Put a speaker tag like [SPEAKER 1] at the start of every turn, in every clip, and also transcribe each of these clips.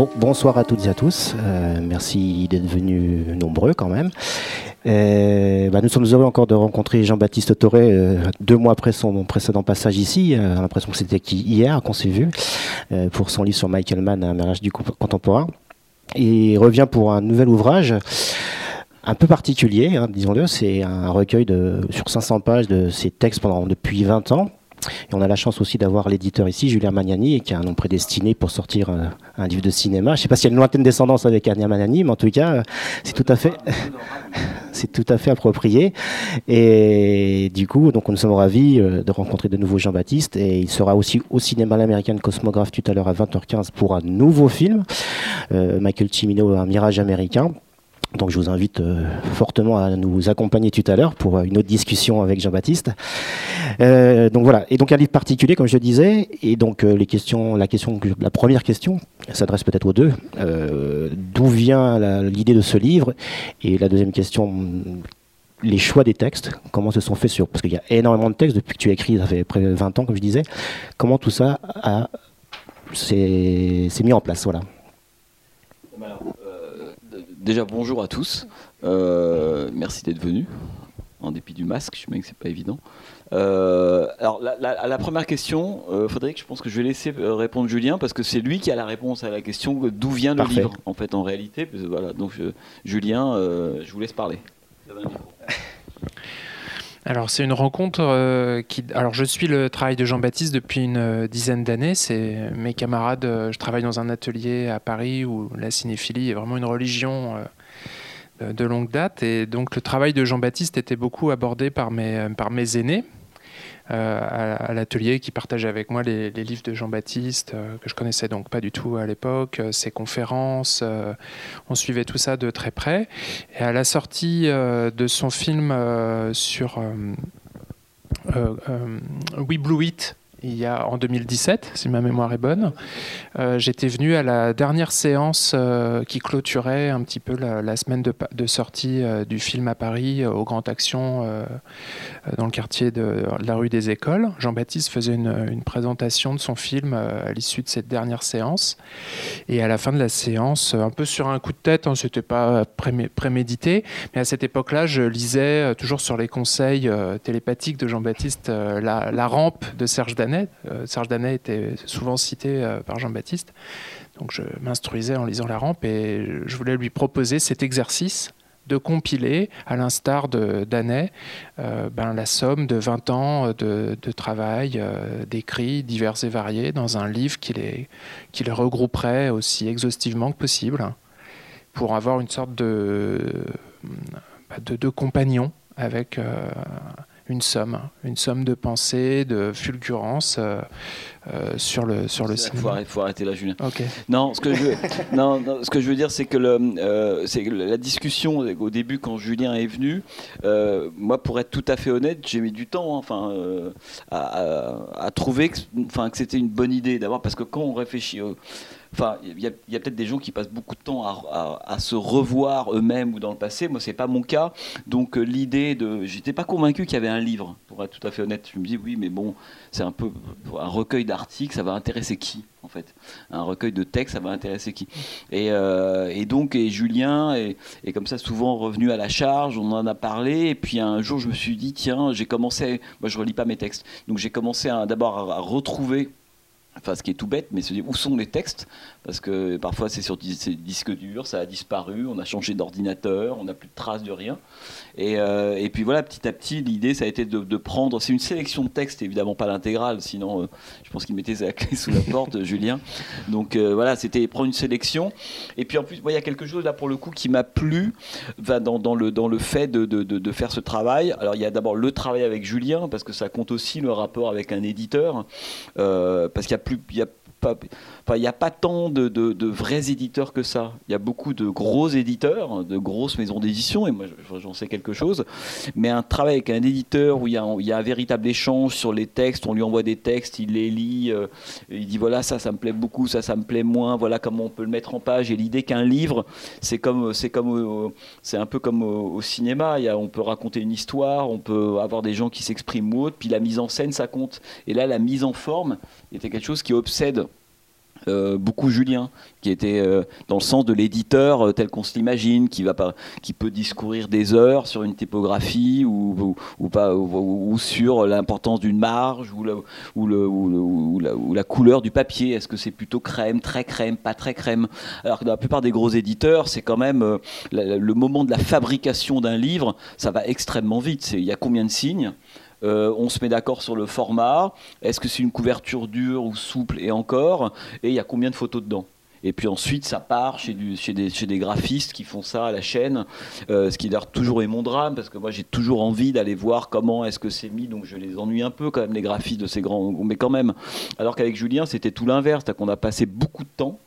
[SPEAKER 1] bon, bonsoir à toutes et à tous. merci d'être venus nombreux quand même. Bah, nous sommes heureux encore de rencontrer Jean-Baptiste Toré deux mois après son précédent passage ici. J'ai l'impression que c'était hier qu'on s'est vu pour son livre sur Michael Mann, Un mariage du contemporain. Il revient pour un nouvel ouvrage un peu particulier, hein, disons-le. C'est un recueil de, sur 500 pages de ses textes pendant, depuis 20 ans. Et on a la chance aussi d'avoir l'éditeur ici, Julien Magnani, qui a un nom prédestiné pour sortir euh, un, livre de cinéma. Je ne sais pas s'il y a une lointaine descendance avec Ania Magnani, mais en tout cas, c'est tout à fait, c'est tout à fait approprié. Et du coup, donc nous sommes ravis euh, de rencontrer de nouveau Jean-Baptiste. Et il sera aussi au cinéma l'American Cosmographe tout à l'heure à 20h15 pour un nouveau film, euh, Michael Cimino, Un mirage américain. Donc je vous invite euh, fortement à nous accompagner tout à l'heure pour euh, une autre discussion avec Jean-Baptiste. Euh, donc voilà. Et donc un livre particulier, comme je le disais. Et donc les questions, la question, la première question s'adresse peut-être aux deux. D'où vient l'idée de ce livre? Et la deuxième question, les choix des textes, comment se sont faits sur parce qu'il y a énormément de textes depuis que tu as écrit, ça fait près de 20 ans, comme je disais. Comment tout ça s'est mis en place, voilà
[SPEAKER 2] déjà bonjour à tous. Euh, merci d'être venus. En dépit du masque, je sais bien que c'est pas évident. Euh, alors, la, la, première question, euh, Frédéric, je pense que je vais laisser répondre Julien parce que c'est lui qui a la réponse à la question d'où vient le livre, en fait, en réalité. Voilà, donc, Julien, je vous laisse parler.
[SPEAKER 3] Alors c'est une rencontre euh, qui. Alors je suis le travail de Jean-Baptiste depuis une euh, dizaine d'années. C'est mes camarades. Euh, je travaille dans un atelier à Paris où la cinéphilie est vraiment une religion de longue date. Et donc le travail de Jean-Baptiste était beaucoup abordé par mes, par mes aînés. Euh, à, l'atelier qui partageait avec moi les, livres de Jean-Baptiste, euh, que je connaissais donc pas du tout à l'époque, euh, ses conférences. on suivait tout ça de très près. Et à la sortie de son film sur We Blue It, il y a en 2017, si ma mémoire est bonne. Euh, j'étais venu à la dernière séance euh, qui clôturait un petit peu la, semaine de, sortie euh, du film à Paris, au Grand Action, dans le quartier de, la rue des Écoles. Jean-Baptiste faisait une, présentation de son film à l'issue de cette dernière séance. Et à la fin de la séance, un peu sur un coup de tête, hein, c'était pas prémédité, mais à cette époque-là, je lisais toujours sur les conseils télépathiques de Jean-Baptiste la, rampe de Serge Euh, Serge Danet était souvent cité euh, par Jean-Baptiste. Donc je m'instruisais en lisant la rampe et je voulais lui proposer cet exercice de compiler, à l'instar de Danet, euh, ben, la somme de 20 ans de, travail, d'écrits divers et variés, dans un livre qui les, regrouperait aussi exhaustivement que possible, pour avoir une sorte de, de, de compagnon avec une somme, une somme de pensée, de fulgurance euh, euh, sur le sur le
[SPEAKER 2] cinéma. Il faut, arrêter là, Julien. Non, ce que je veux, non, ce que je veux dire, c'est que le, euh, c'est la discussion au début quand Julien est venu. moi, pour être tout à fait honnête, j'ai mis du temps, hein, enfin, à, à, trouver, que, enfin, que c'était une bonne idée d'abord parce que quand on réfléchit Enfin, il y a, peut-être des gens qui passent beaucoup de temps à, se revoir eux-mêmes ou dans le passé. Moi, c'est pas mon cas. Donc, euh, l'idée de, j'étais pas convaincu qu'il y avait un livre. Pour être tout à fait honnête, je me dis oui, mais bon, c'est un peu un recueil d'articles. Ça va intéresser qui, en fait? Un recueil de textes, ça va intéresser qui? Et, euh, donc, et Julien est, comme ça souvent revenu à la charge. On en a parlé. Et puis un jour, je me suis dit tiens, j'ai commencé. Moi, je relis pas mes textes, donc j'ai commencé d'abord à retrouver enfin ce qui est tout bête, mais se dire où sont les textes, parce que parfois c'est sur des disques durs, ça a disparu, on a changé d'ordinateur, on n'a plus de traces de rien. Et, euh, et, puis voilà, petit à petit, l'idée ça a été de, prendre, c'est une sélection de textes, évidemment pas l'intégrale, sinon euh, je pense qu'il mettait sa clé sous la porte, Julien. Donc euh, voilà, c'était prendre une sélection. Et puis en plus, il y a quelque chose là pour le coup qui m'a plu dans, le, fait de, de, faire ce travail. Alors il y a d'abord le travail avec Julien, parce que ça compte aussi le rapport avec un éditeur, parce qu'il y a plus, y a il n'y a pas tant de, vrais éditeurs que ça. Il y a beaucoup de gros éditeurs, de grosses maisons d'édition, et moi j'en sais quelque chose. Mais un travail avec un éditeur où il y, a, un véritable échange sur les textes, on lui envoie des textes, il les lit, euh, il dit voilà ça, ça me plaît beaucoup, ça, ça me plaît moins, voilà comment on peut le mettre en page. Et l'idée qu'un livre, c'est comme, c'est comme, euh, c'est un peu comme au, cinéma. On peut raconter une histoire, on peut avoir des gens qui s'expriment ou autre, puis la mise en scène ça compte. Et là, la mise en forme était quelque chose qui obsède euh, beaucoup Julien, qui était euh, dans le sens de l'éditeur euh, tel qu'on se l'imagine, qui peut discourir des heures sur une typographie ou, pas, ou, sur l'importance d'une marge ou, la, couleur du papier. Est-ce que c'est plutôt crème, très crème, pas très crème? Alors que dans la plupart des gros éditeurs, c'est quand même le moment de la fabrication d'un livre, ça va extrêmement vite. Il y a combien de signes? Euh, on se met d'accord sur le format, est-ce que c'est une couverture dure ou souple et encore, et il y a combien de photos dedans? Et puis ensuite, ça part chez, des, graphistes qui font ça à la chaîne, euh, ce qui d'ailleurs toujours est mon drame, parce que moi j'ai toujours envie d'aller voir comment est-ce que c'est mis, donc je les ennuie un peu quand même, les graphistes de ces grands, mais quand même. Alors qu'avec Julien, c'était tout l'inverse, qu'on a passé beaucoup de temps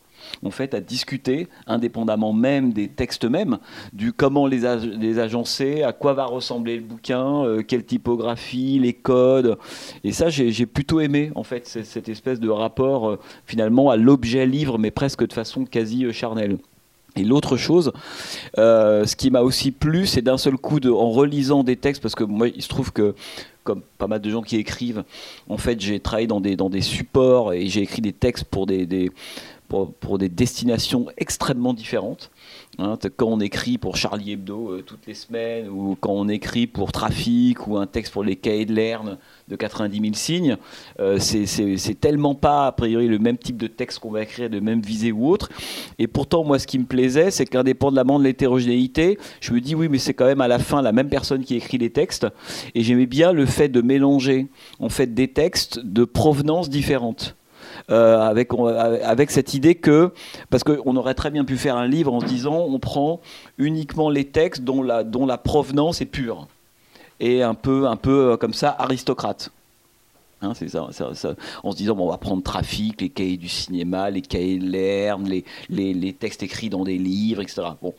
[SPEAKER 2] en fait, à discuter, indépendamment même des textes mêmes, du comment les, les agencer, à quoi va ressembler le bouquin, euh, quelle typographie, les codes. Et ça, j'ai plutôt aimé, en fait, cette espèce de rapport, euh, finalement, à l'objet livre, mais presque de façon quasi euh, charnelle. Et l'autre chose, ce qui m'a aussi plu, c'est d'un seul coup, de, en relisant des textes, parce que moi, il se trouve que comme pas mal de gens qui écrivent, en fait, j'ai travaillé dans des, dans des supports et j'ai écrit des textes pour des, des pour, des destinations extrêmement différentes. Hein, quand on écrit pour Charlie Hebdo euh, toutes les semaines, ou quand on écrit pour Trafic, ou un texte pour les cahiers de Lerne de 90 000 signes, euh, c'est tellement pas a priori le même type de texte qu'on va écrire, de même visée ou autre. Et pourtant, moi, ce qui me plaisait, c'est qu'indépendamment de l'hétérogénéité, je me dis oui, mais c'est quand même à la fin la même personne qui écrit les textes. Et j'aimais bien le fait de mélanger en fait des textes de provenance différentes. Euh, avec, avec cette idée que, parce qu'on aurait très bien pu faire un livre en se disant on prend uniquement les textes dont la, dont la provenance est pure et un peu, un peu euh, comme ça aristocrate. Hein, en se disant bon, on va prendre Trafic, les cahiers du cinéma, les cahiers de l'herbe, les, textes écrits dans des livres, etc. Bon.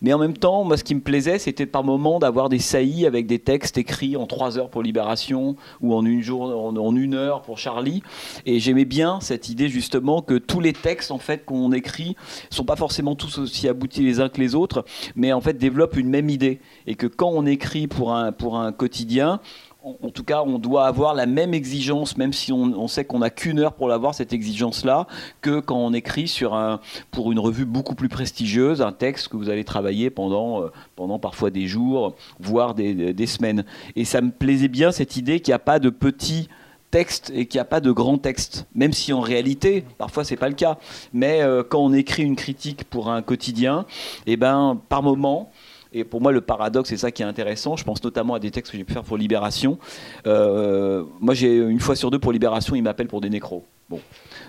[SPEAKER 2] Mais en même temps, moi, ce qui me plaisait, c'était par moment d'avoir des saillies avec des textes écrits en trois heures pour Libération ou en une, en, une heure pour Charlie. Et j'aimais bien cette idée justement que tous les textes en fait qu'on écrit sont pas forcément tous aussi aboutis les uns que les autres, mais en fait développent une même idée. Et que quand on écrit pour un, pour un quotidien, en tout cas, on doit avoir la même exigence, même si on, sait qu'on n'a qu'une heure pour l'avoir, cette exigence-là, que quand on écrit sur un, pour une revue beaucoup plus prestigieuse, un texte que vous allez travailler pendant, euh, pendant parfois des jours, voire des, semaines. Et ça me plaisait bien cette idée qu'il n'y a pas de petits textes et qu'il n'y a pas de grands textes, même si en réalité, parfois c'est pas le cas. Mais euh, quand on écrit une critique pour un quotidien, et eh ben, par moment, et pour moi, le paradoxe, c'est ça qui est intéressant. Je pense notamment à des textes que j'ai pu faire pour Libération. Euh, moi, j'ai une fois sur deux pour Libération, ils m'appellent pour des nécros. Bon.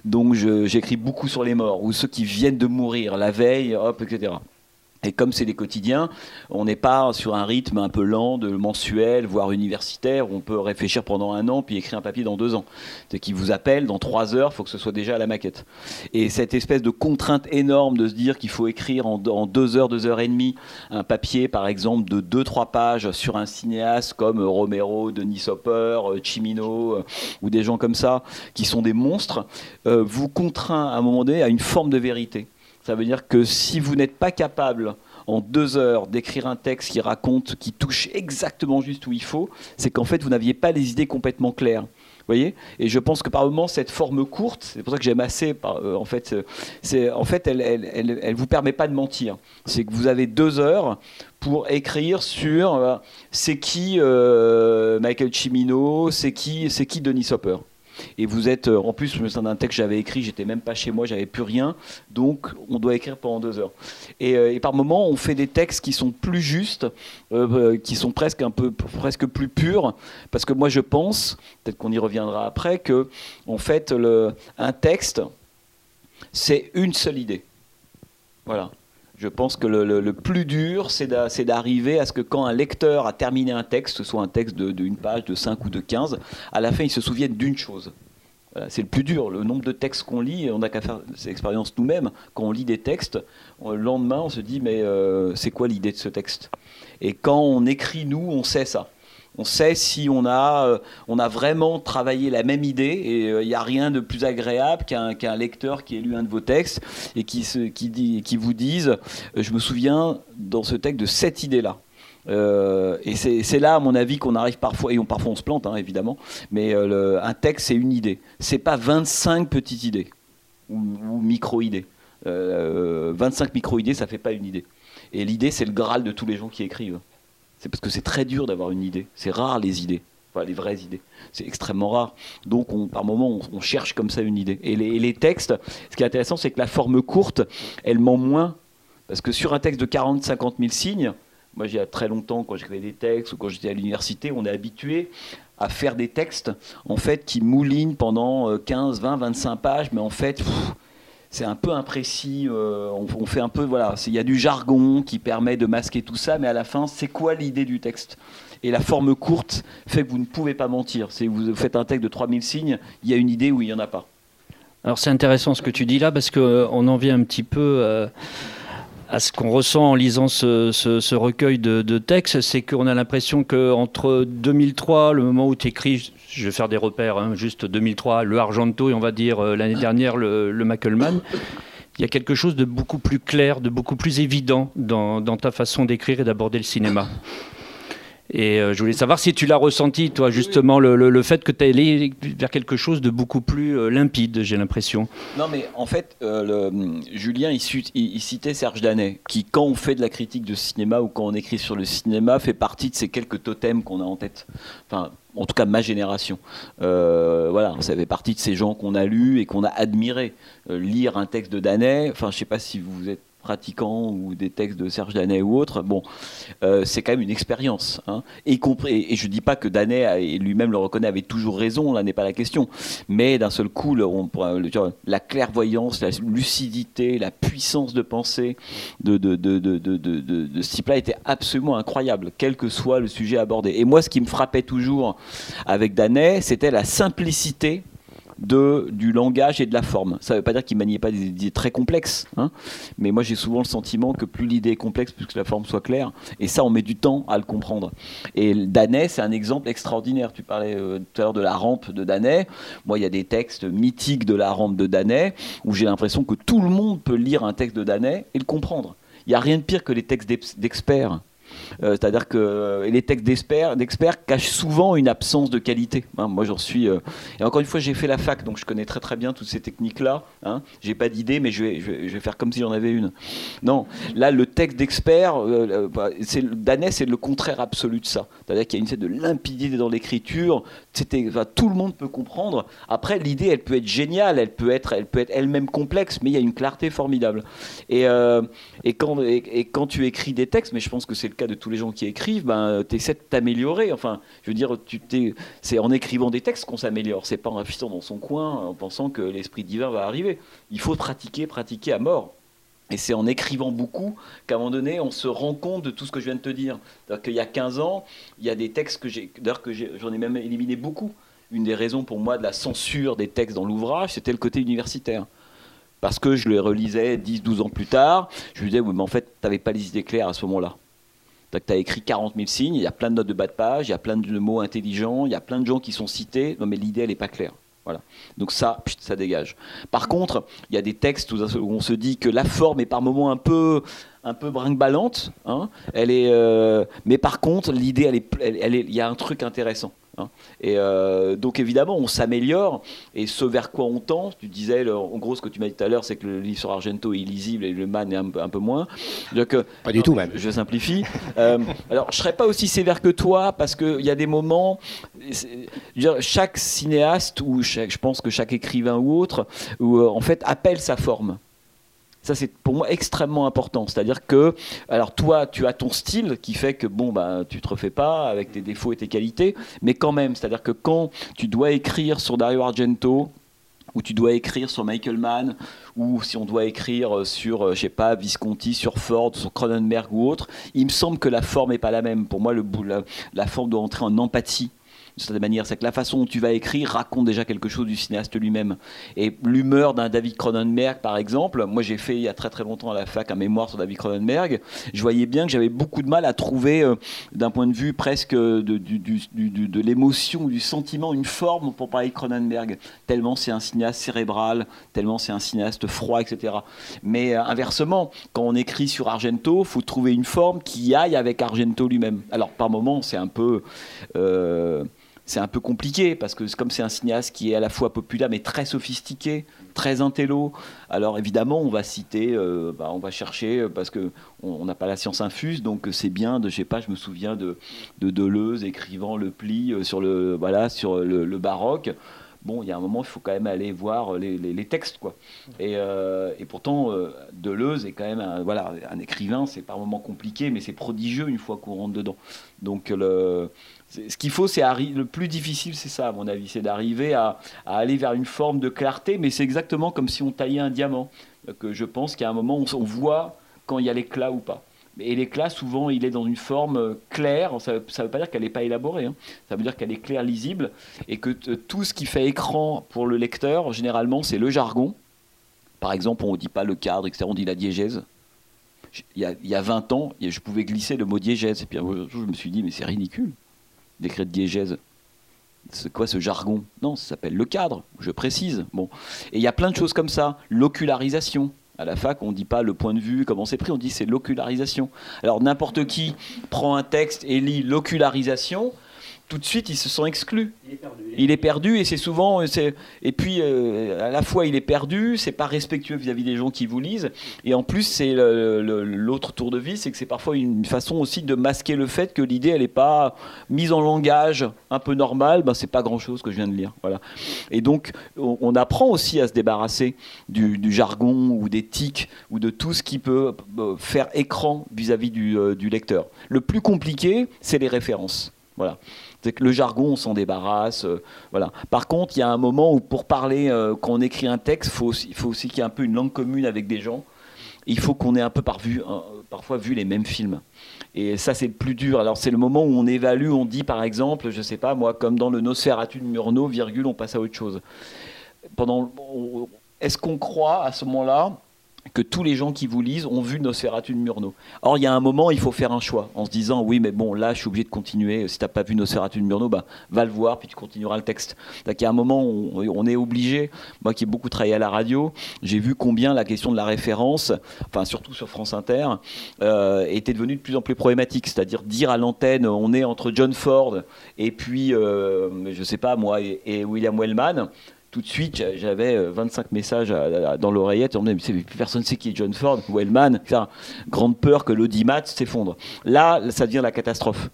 [SPEAKER 2] Donc, j'écris beaucoup sur les morts ou ceux qui viennent de mourir la veille, hop, etc. Et comme c'est des quotidiens, on n'est pas sur un rythme un peu lent de mensuel, voire universitaire, où on peut réfléchir pendant un an puis écrire un papier dans deux ans. C'est qui vous appelle dans trois heures, il faut que ce soit déjà à la maquette. Et cette espèce de contrainte énorme de se dire qu'il faut écrire en, deux heures, deux heures et demie un papier, par exemple, de deux, trois pages sur un cinéaste comme Romero, Denis Hopper, Chimino, euh, ou des gens comme ça, qui sont des monstres, euh, vous contraint à un moment donné à une forme de vérité. Ça veut dire que si vous n'êtes pas capable en deux heures d'écrire un texte qui raconte, qui touche exactement juste où il faut, c'est qu'en fait vous n'aviez pas les idées complètement claires. Voyez? Et je pense que par moment cette forme courte, c'est pour ça que j'aime assez, euh, en fait, c'est en fait elle, elle, vous permet pas de mentir. C'est que vous avez deux heures pour écrire sur euh, c'est qui euh, Michael Cimino, c'est qui c'est qui Denis Hopper. Et vous êtes, euh, en plus, je me souviens d'un texte que j'avais écrit, j'étais même pas chez moi, j'avais plus rien, donc on doit écrire pendant deux heures. Et, euh, par moments, on fait des textes qui sont plus justes, euh, qui sont presque un peu, presque plus purs, parce que moi je pense, peut-être qu'on y reviendra après, que en fait, un texte, c'est une seule idée. Voilà. Je pense que le, plus dur, c'est d'arriver à ce que quand un lecteur a terminé un texte, soit un texte d'une page, de 5 ou de 15, à la fin, il se souvienne d'une chose. c'est le plus dur. Le nombre de textes qu'on lit, on n'a qu'à faire cette expérience nous-mêmes. Quand on lit des textes, le lendemain, on se dit, mais euh, c'est quoi l'idée de ce texte? Et quand on écrit, nous, on sait ça. On sait si on a, euh, on a vraiment travaillé la même idée et il euh, n'y a rien de plus agréable qu'un lecteur qui ait lu un de vos textes et qui, qui, dit, qui vous dise euh, Je me souviens dans ce texte de cette idée-là. et c'est là, à mon avis, qu'on arrive parfois, et on, parfois on se plante, hein, évidemment, mais un texte, c'est une idée. C'est pas 25 petites idées. ou, micro-idées. 25 micro-idées, ça fait pas une idée. Et l'idée, c'est le graal de tous les gens qui écrivent. C'est parce que c'est très dur d'avoir une idée. C'est rare les idées. Les vraies idées. C'est extrêmement rare. Donc, on, par moment, on, cherche comme ça une idée. Et les, textes, ce qui est intéressant, c'est que la forme courte, elle ment moins. Parce que sur un texte de 40-50 000 signes, moi, il y a très longtemps, quand j'écrivais des textes ou quand j'étais à l'université, on est habitué à faire des textes en fait qui moulinent pendant 15, 20, 25 pages, mais en fait, c'est un peu imprécis. Euh, on, fait un peu, voilà, il y a du jargon qui permet de masquer tout ça, mais à la fin, c'est quoi l'idée du texte? Et la forme courte fait que vous ne pouvez pas mentir. Si vous faites un texte de 3000 signes, il y a une idée ou il n'y en a pas.
[SPEAKER 4] Alors c'est intéressant ce que tu dis là, parce qu'on euh, en vient un petit peu... Euh, à ce qu'on ressent en lisant ce, recueil de, textes, c'est qu'on a l'impression qu'entre 2003, le moment où tu écris, je vais faire des repères, hein, juste 2003, le Argento et on va dire euh, l'année dernière le, le il y a quelque chose de beaucoup plus clair, de beaucoup plus évident dans ta façon d'écrire et d'aborder le cinéma. Et euh, je voulais savoir si tu l'as ressenti, toi, justement, le, fait que tu es allé vers quelque chose de beaucoup plus euh, limpide, j'ai l'impression.
[SPEAKER 2] Non, mais en fait, euh, Julien, il, citait Serge Danet, qui, quand on fait de la critique de cinéma ou quand on écrit sur le cinéma, fait partie de ces quelques totems qu'on a en tête. Enfin, en tout cas, ma génération. voilà, ça fait partie de ces gens qu'on a lus et qu'on a admirés. lire un texte de Danet, enfin, je ne sais pas si vous êtes pratiquants ou des textes de Serge Danet ou autres, bon, euh, c'est quand même une expérience. Hein. Et, et je ne dis pas que Danet lui-même le reconnaît, avait toujours raison, là n'est pas la question. Mais d'un seul coup, on, la clairvoyance, la lucidité, la puissance de pensée de, de, de, de ce type-là était absolument incroyable, quel que soit le sujet abordé. Et moi, ce qui me frappait toujours avec Danet, c'était la simplicité de, du langage et de la forme. Ça ne veut pas dire qu'il maniait pas des idées très complexes, hein, mais moi j'ai souvent le sentiment que plus l'idée est complexe, plus que la forme soit claire, et ça on met du temps à le comprendre. Et Danet, c'est un exemple extraordinaire. Tu parlais euh, tout à l'heure de la rampe de Danet. Moi, il y a des textes mythiques de la rampe de Danet où j'ai l'impression que tout le monde peut lire un texte de Danet et le comprendre. Il n'y a rien de pire que les textes d'experts euh, c'est-à-dire que euh, les textes d'experts cachent souvent une absence de qualité. Hein, moi, j'en suis. Euh, et encore une fois, j'ai fait la fac, donc je connais très très bien toutes ces techniques-là. Hein. J'ai pas d'idée, mais je vais, je, vais, faire comme si j'en avais une. Non, là, le texte d'expert, bah, c'est le contraire absolu de ça. C'est-à-dire qu'il y a une sorte de limpidité dans l'écriture. C'était, tout le monde peut comprendre. Après, l'idée, elle peut être géniale, elle peut être, elle peut être elle-même complexe, mais il y a une clarté formidable. Et, et quand, et, quand tu écris des textes, mais je pense que c'est le cas de tous les gens qui écrivent, ben, tu essaies de t'améliorer. Enfin, je veux dire, tu c'est en écrivant des textes qu'on s'améliore. C'est pas en affichant dans son coin en pensant que l'esprit divin va arriver. Il faut pratiquer, pratiquer à mort. Et c'est en écrivant beaucoup qu'à un moment donné, on se rend compte de tout ce que je viens de te dire. qu'il y a 15 ans, il y a des textes que j'ai, d'ailleurs que j'en ai même éliminé beaucoup. Une des raisons pour moi de la censure des textes dans l'ouvrage, c'était le côté universitaire parce que je le relisais 10, 12 ans plus tard. Je me disais, oui, mais en fait, tu n'avais pas les idées claires à ce moment-là. Tu as écrit 40 000 signes, il y a plein de notes de bas de page, il y a plein de mots intelligents, il y a plein de gens qui sont cités. Non, mais l'idée, elle n'est pas claire. Voilà. Donc ça, ça dégage. Par contre, il y a des textes où on se dit que la forme est par moments un peu, un peu brinque-ballante. Hein. Elle est, euh, mais par contre, l'idée, elle elle, est, il y a un truc intéressant. Hein. Et euh, donc évidemment, on s'améliore. Et ce vers quoi on tend, tu disais, en gros, ce que tu m'as dit tout à l'heure, c'est que le livre sur Argento est illisible et le man est un, peu moins.
[SPEAKER 1] Donc, Pas du tout même.
[SPEAKER 2] Je, simplifie. euh, alors, je serais pas aussi sévère que toi parce qu'il y a des moments. chaque cinéaste ou je pense que chaque écrivain ou autre, où, euh, en fait, appelle sa forme. Ça, c'est pour moi extrêmement important. C'est-à-dire que, alors toi, tu as ton style qui fait que, bon, bah, tu te refais pas avec tes défauts et tes qualités, mais quand même, c'est-à-dire que quand tu dois écrire sur Dario Argento, ou tu dois écrire sur Michael Mann, ou si on doit écrire sur, euh, je sais pas, Visconti, sur Ford, sur Cronenberg ou autre, il me semble que la forme n'est pas la même. Pour moi, le, la, la forme doit entrer en empathie de cette manière. C'est que la façon dont tu vas écrire raconte déjà quelque chose du cinéaste lui-même. Et l'humeur d'un David Cronenberg, par exemple, moi j'ai fait il y a très très longtemps à la fac un mémoire sur David Cronenberg, je voyais bien que j'avais beaucoup de mal à trouver, euh, d'un point de vue presque de, de l'émotion, du sentiment, une forme pour parler de Cronenberg, tellement c'est un cinéaste cérébral, tellement c'est un cinéaste froid, etc. Mais euh, inversement, quand on écrit sur Argento, faut trouver une forme qui aille avec Argento lui-même. Alors par moments, c'est un peu... Euh, c'est un peu compliqué parce que comme c'est un cinéaste qui est à la fois populaire mais très sophistiqué, très intello, alors évidemment on va citer, euh, bah, on va chercher parce que on n'a pas la science infuse, donc c'est bien de, je sais pas, je me souviens de, de Deleuze écrivant le pli euh, sur le, voilà, sur le, baroque bon, il y a un moment, il faut quand même aller voir les, textes, quoi. Et, euh, et pourtant, Deleuze est quand même un, voilà, un écrivain, c'est par moments compliqué, mais c'est prodigieux une fois qu'on rentre dedans. Donc, le, ce qu'il faut, c'est le plus difficile, c'est ça, à mon avis, c'est d'arriver à, aller vers une forme de clarté, mais c'est exactement comme si on taillait un diamant. Que je pense qu'à un moment, on, voit quand il y a l'éclat ou pas. Et l'éclat, souvent, il est dans une forme euh, claire. Ça ne veut pas dire qu'elle n'est pas élaborée. Hein. Ça veut dire qu'elle est claire, lisible, et que tout ce qui fait écran pour le lecteur, généralement, c'est le jargon. Par exemple, on ne dit pas le cadre, etc. On dit la diégèse. Il y, a, il y a 20 ans, je pouvais glisser le mot diégèse. Et puis je me suis dit, mais c'est ridicule décret de diégèse. C'est quoi ce jargon? Non, ça s'appelle le cadre, je précise. Bon. Et il y a plein de choses comme ça. L'ocularisation. À la fac, on ne dit pas le point de vue, comment c'est pris, on dit c'est l'ocularisation. Alors n'importe qui prend un texte et lit l'ocularisation, tout de suite, ils se sont exclus. Il est perdu. et c'est souvent. Et puis, euh, à la fois, il est perdu, c'est pas respectueux vis-à-vis des gens qui vous lisent. Et en plus, c'est l'autre tour de vie, c'est que c'est parfois une façon aussi de masquer le fait que l'idée, elle n'est pas mise en langage un peu normal. Ben, c'est pas grand-chose que je viens de lire. Voilà. Et donc, on, apprend aussi à se débarrasser du, jargon ou des tics ou de tout ce qui peut euh, faire écran vis-à-vis du, euh, du lecteur. Le plus compliqué, c'est les références. Voilà. C'est que le jargon, on s'en débarrasse. Euh, voilà. Par contre, il y a un moment où pour parler, euh, quand on écrit un texte, faut il faut aussi qu'il y ait un peu une langue commune avec des gens. Il faut qu'on ait un peu par parfois vu les mêmes films. Et ça, c'est le plus dur. Alors, c'est le moment où on évalue, on dit par exemple, je sais pas, moi, comme dans le Nosferatu de Murnau, virgule, on passe à autre chose. Pendant, est-ce qu'on croit à ce moment-là que tous les gens qui vous lisent ont vu Nosferatu de Murnau. Or, il y a un moment, il faut faire un choix en se disant oui, mais bon, là, je suis obligé de continuer. Si tu n'as pas vu Nosferatu de Murnau, bah, va le voir, puis tu continueras le texte. Donc, il y a un moment où on est obligé, moi qui ai beaucoup travaillé à la radio, j'ai vu combien la question de la référence, enfin, surtout sur France Inter, euh, était devenue de plus en plus problématique. C'est-à-dire dire à l'antenne, on est entre John Ford et puis, euh, je sais pas, moi, et William Wellman tout de suite, j'avais 25 euh, messages dans l'oreillette. On me personne ne sait qui est John Ford, Wellman. Grande peur que l'audimat s'effondre. Là, ça devient la catastrophe.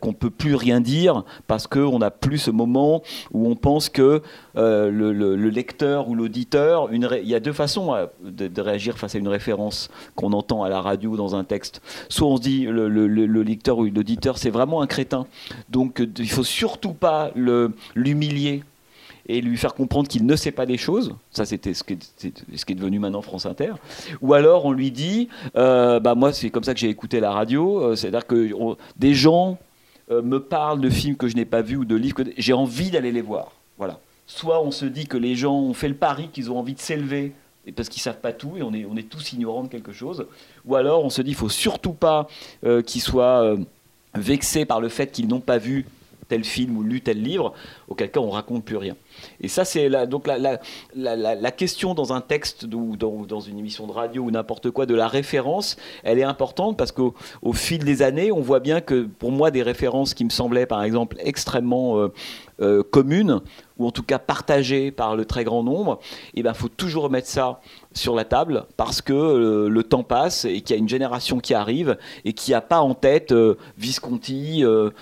[SPEAKER 2] qu'on ne peut plus rien dire parce qu'on n'a plus ce moment où on pense que euh, le, lecteur ou l'auditeur, il y a deux façons euh, de, réagir face à une référence qu'on entend à la radio ou dans un texte. Soit on se dit, le, le lecteur ou l'auditeur, c'est vraiment un crétin. Donc, il faut surtout pas l'humilier et lui faire comprendre qu'il ne sait pas des choses. Ça, c'était ce, qui est devenu maintenant France Inter. Ou alors, on lui dit, euh, bah moi, c'est comme ça que j'ai écouté la radio. Euh, c'est-à-dire que des gens euh, me parlent de films que je n'ai pas vus ou de livres que j'ai envie d'aller les voir. Voilà. Soit on se dit que les gens ont fait le pari qu'ils ont envie de s'élever parce qu'ils savent pas tout et on est, on est tous ignorants de quelque chose. Ou alors on se dit il faut surtout pas qu'ils soient vexés par le fait qu'ils n'ont pas vu tel film ou lu tel livre, auquel cas on raconte plus rien. Et ça, c'est la, donc la, question dans un texte ou dans, une émission de radio ou n'importe quoi de la référence, elle est importante parce qu'au au fil des années, on voit bien que pour moi, des références qui me semblaient par exemple extrêmement euh, euh, communes, ou en tout cas partagées par le très grand nombre, il eh ben, faut toujours remettre ça sur la table parce que euh, le temps passe et qu'il y a une génération qui arrive et qui n'a pas en tête Visconti, on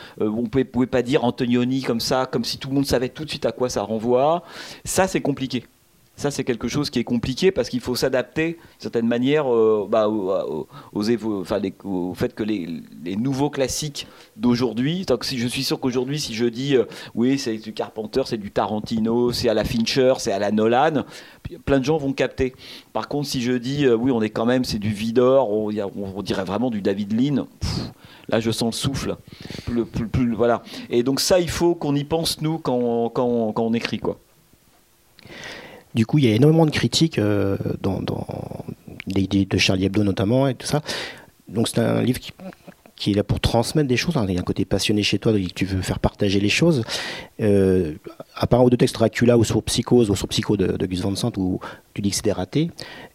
[SPEAKER 2] ne pouvait, pas dire Antonioni comme ça, comme si tout le monde savait tout de suite à quoi ça renvoie ça, c'est compliqué. Ça, c'est quelque chose qui est compliqué parce qu'il faut s'adapter, d'une certaine manière, euh, bah, aux, au fait que les, nouveaux classiques d'aujourd'hui, si je suis sûr qu'aujourd'hui, si je dis euh, oui, c'est du Carpenter, c'est du Tarantino, c'est à la Fincher, c'est à la Nolan, plein de gens vont capter. Par contre, si je dis euh, oui, on est quand même, c'est du Vidor, on, on, dirait vraiment du David Lean, là, je sens le souffle. voilà. Et donc, ça, il faut qu'on y pense, nous, quand, quand, quand on écrit, quoi.
[SPEAKER 1] Du coup, il y a énormément de critiques euh, dans, l'idée de Charlie Hebdo notamment et tout ça. Donc c'est un livre qui, est là pour transmettre des choses. Il y a un côté passionné chez toi, tu veux faire partager les choses. Euh, à part ou deux textes Dracula ou sur Psychose ou sur Psycho de, Gus Van Sant où tu dis que c'est raté.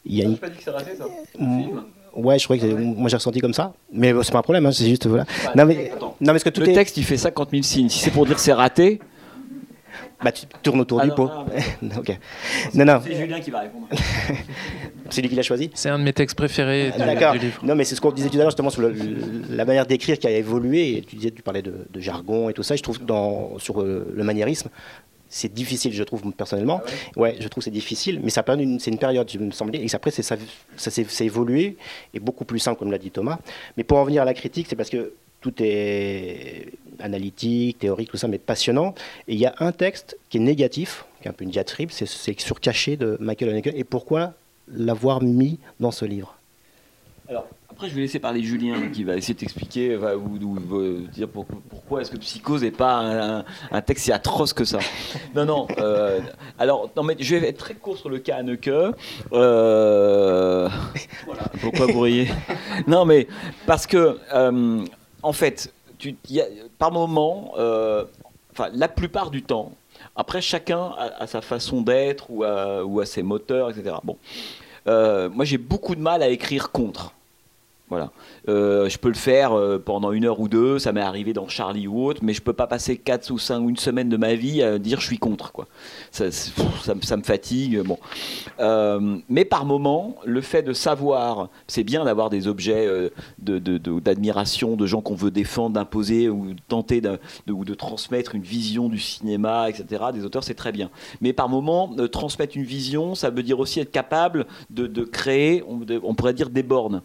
[SPEAKER 2] Il y a une... pas dit que c'est raté ça mm.
[SPEAKER 1] Ouais, je crois que moi j'ai ressenti comme ça, mais c'est pas un problème, hein, c'est juste voilà. non, mais,
[SPEAKER 2] non, mais que tout le texte il fait 50 000 signes. Si c'est pour dire c'est raté,
[SPEAKER 1] Bah, tu tournes autour
[SPEAKER 2] Ah
[SPEAKER 1] du
[SPEAKER 2] non,
[SPEAKER 1] pot.
[SPEAKER 2] non,
[SPEAKER 1] Ok. Non, non.
[SPEAKER 2] C'est Julien qui va répondre.
[SPEAKER 1] C'est lui qui l'a choisi
[SPEAKER 3] C'est un de mes textes préférés du,
[SPEAKER 1] D'accord.
[SPEAKER 3] du livre.
[SPEAKER 1] Non, mais c'est ce qu'on disait tout à l'heure justement sur le- la manière d'écrire qui a évolué. Et tu disais, tu parlais de, de jargon et tout ça. Je trouve que dans, sur euh, le maniérisme, c'est difficile, je trouve personnellement. ouais? je trouve que c'est difficile, mais ça c'est une période, je me semblait. Et après, c'est ça, ça s'est évolué et beaucoup plus simple, comme l'a dit Thomas. Mais pour en venir à la critique, c'est parce que tout est analytique, théorique, tout ça, mais passionnant. Et il y a un texte qui est négatif, qui est un peu une diatribe, c'est sur Caché de Michael Haneke. Et pourquoi l'avoir mis dans ce livre?
[SPEAKER 2] Alors, après, je vais laisser parler Julien qui va essayer de t'expliquer va- ou, ou, euh, dire pour- pourquoi est-ce que Psychose n'est pas un, un texte si atroce que ça. Non, non. euh, alors, non, mais je vais être très court sur le cas Haneke. Euh, pourquoi vous riez? Non, mais parce que, euh, en fait, par moment, euh, la plupart du temps, après, chacun a, sa façon d'être ou a ses moteurs, etc. Bon. Euh, moi, j'ai beaucoup de mal à écrire contre. Voilà. Euh, je peux le faire euh, pendant une heure ou deux, ça m'est arrivé dans Charlie ou autre, mais je peux pas passer 4 ou 5 ou une semaine de ma vie à dire je suis contre. Quoi. Ça, ça, me- fatigue. Bon. Euh, mais par moment, le fait de savoir, c'est bien d'avoir des objets euh, de- de- de- d'admiration, de, gens qu'on veut défendre, d'imposer ou tenter de, ou de transmettre une vision du cinéma, etc. Des auteurs, c'est très bien. Mais par moment, transmettre une vision, ça veut dire aussi être capable de, créer, on, pourrait dire des bornes.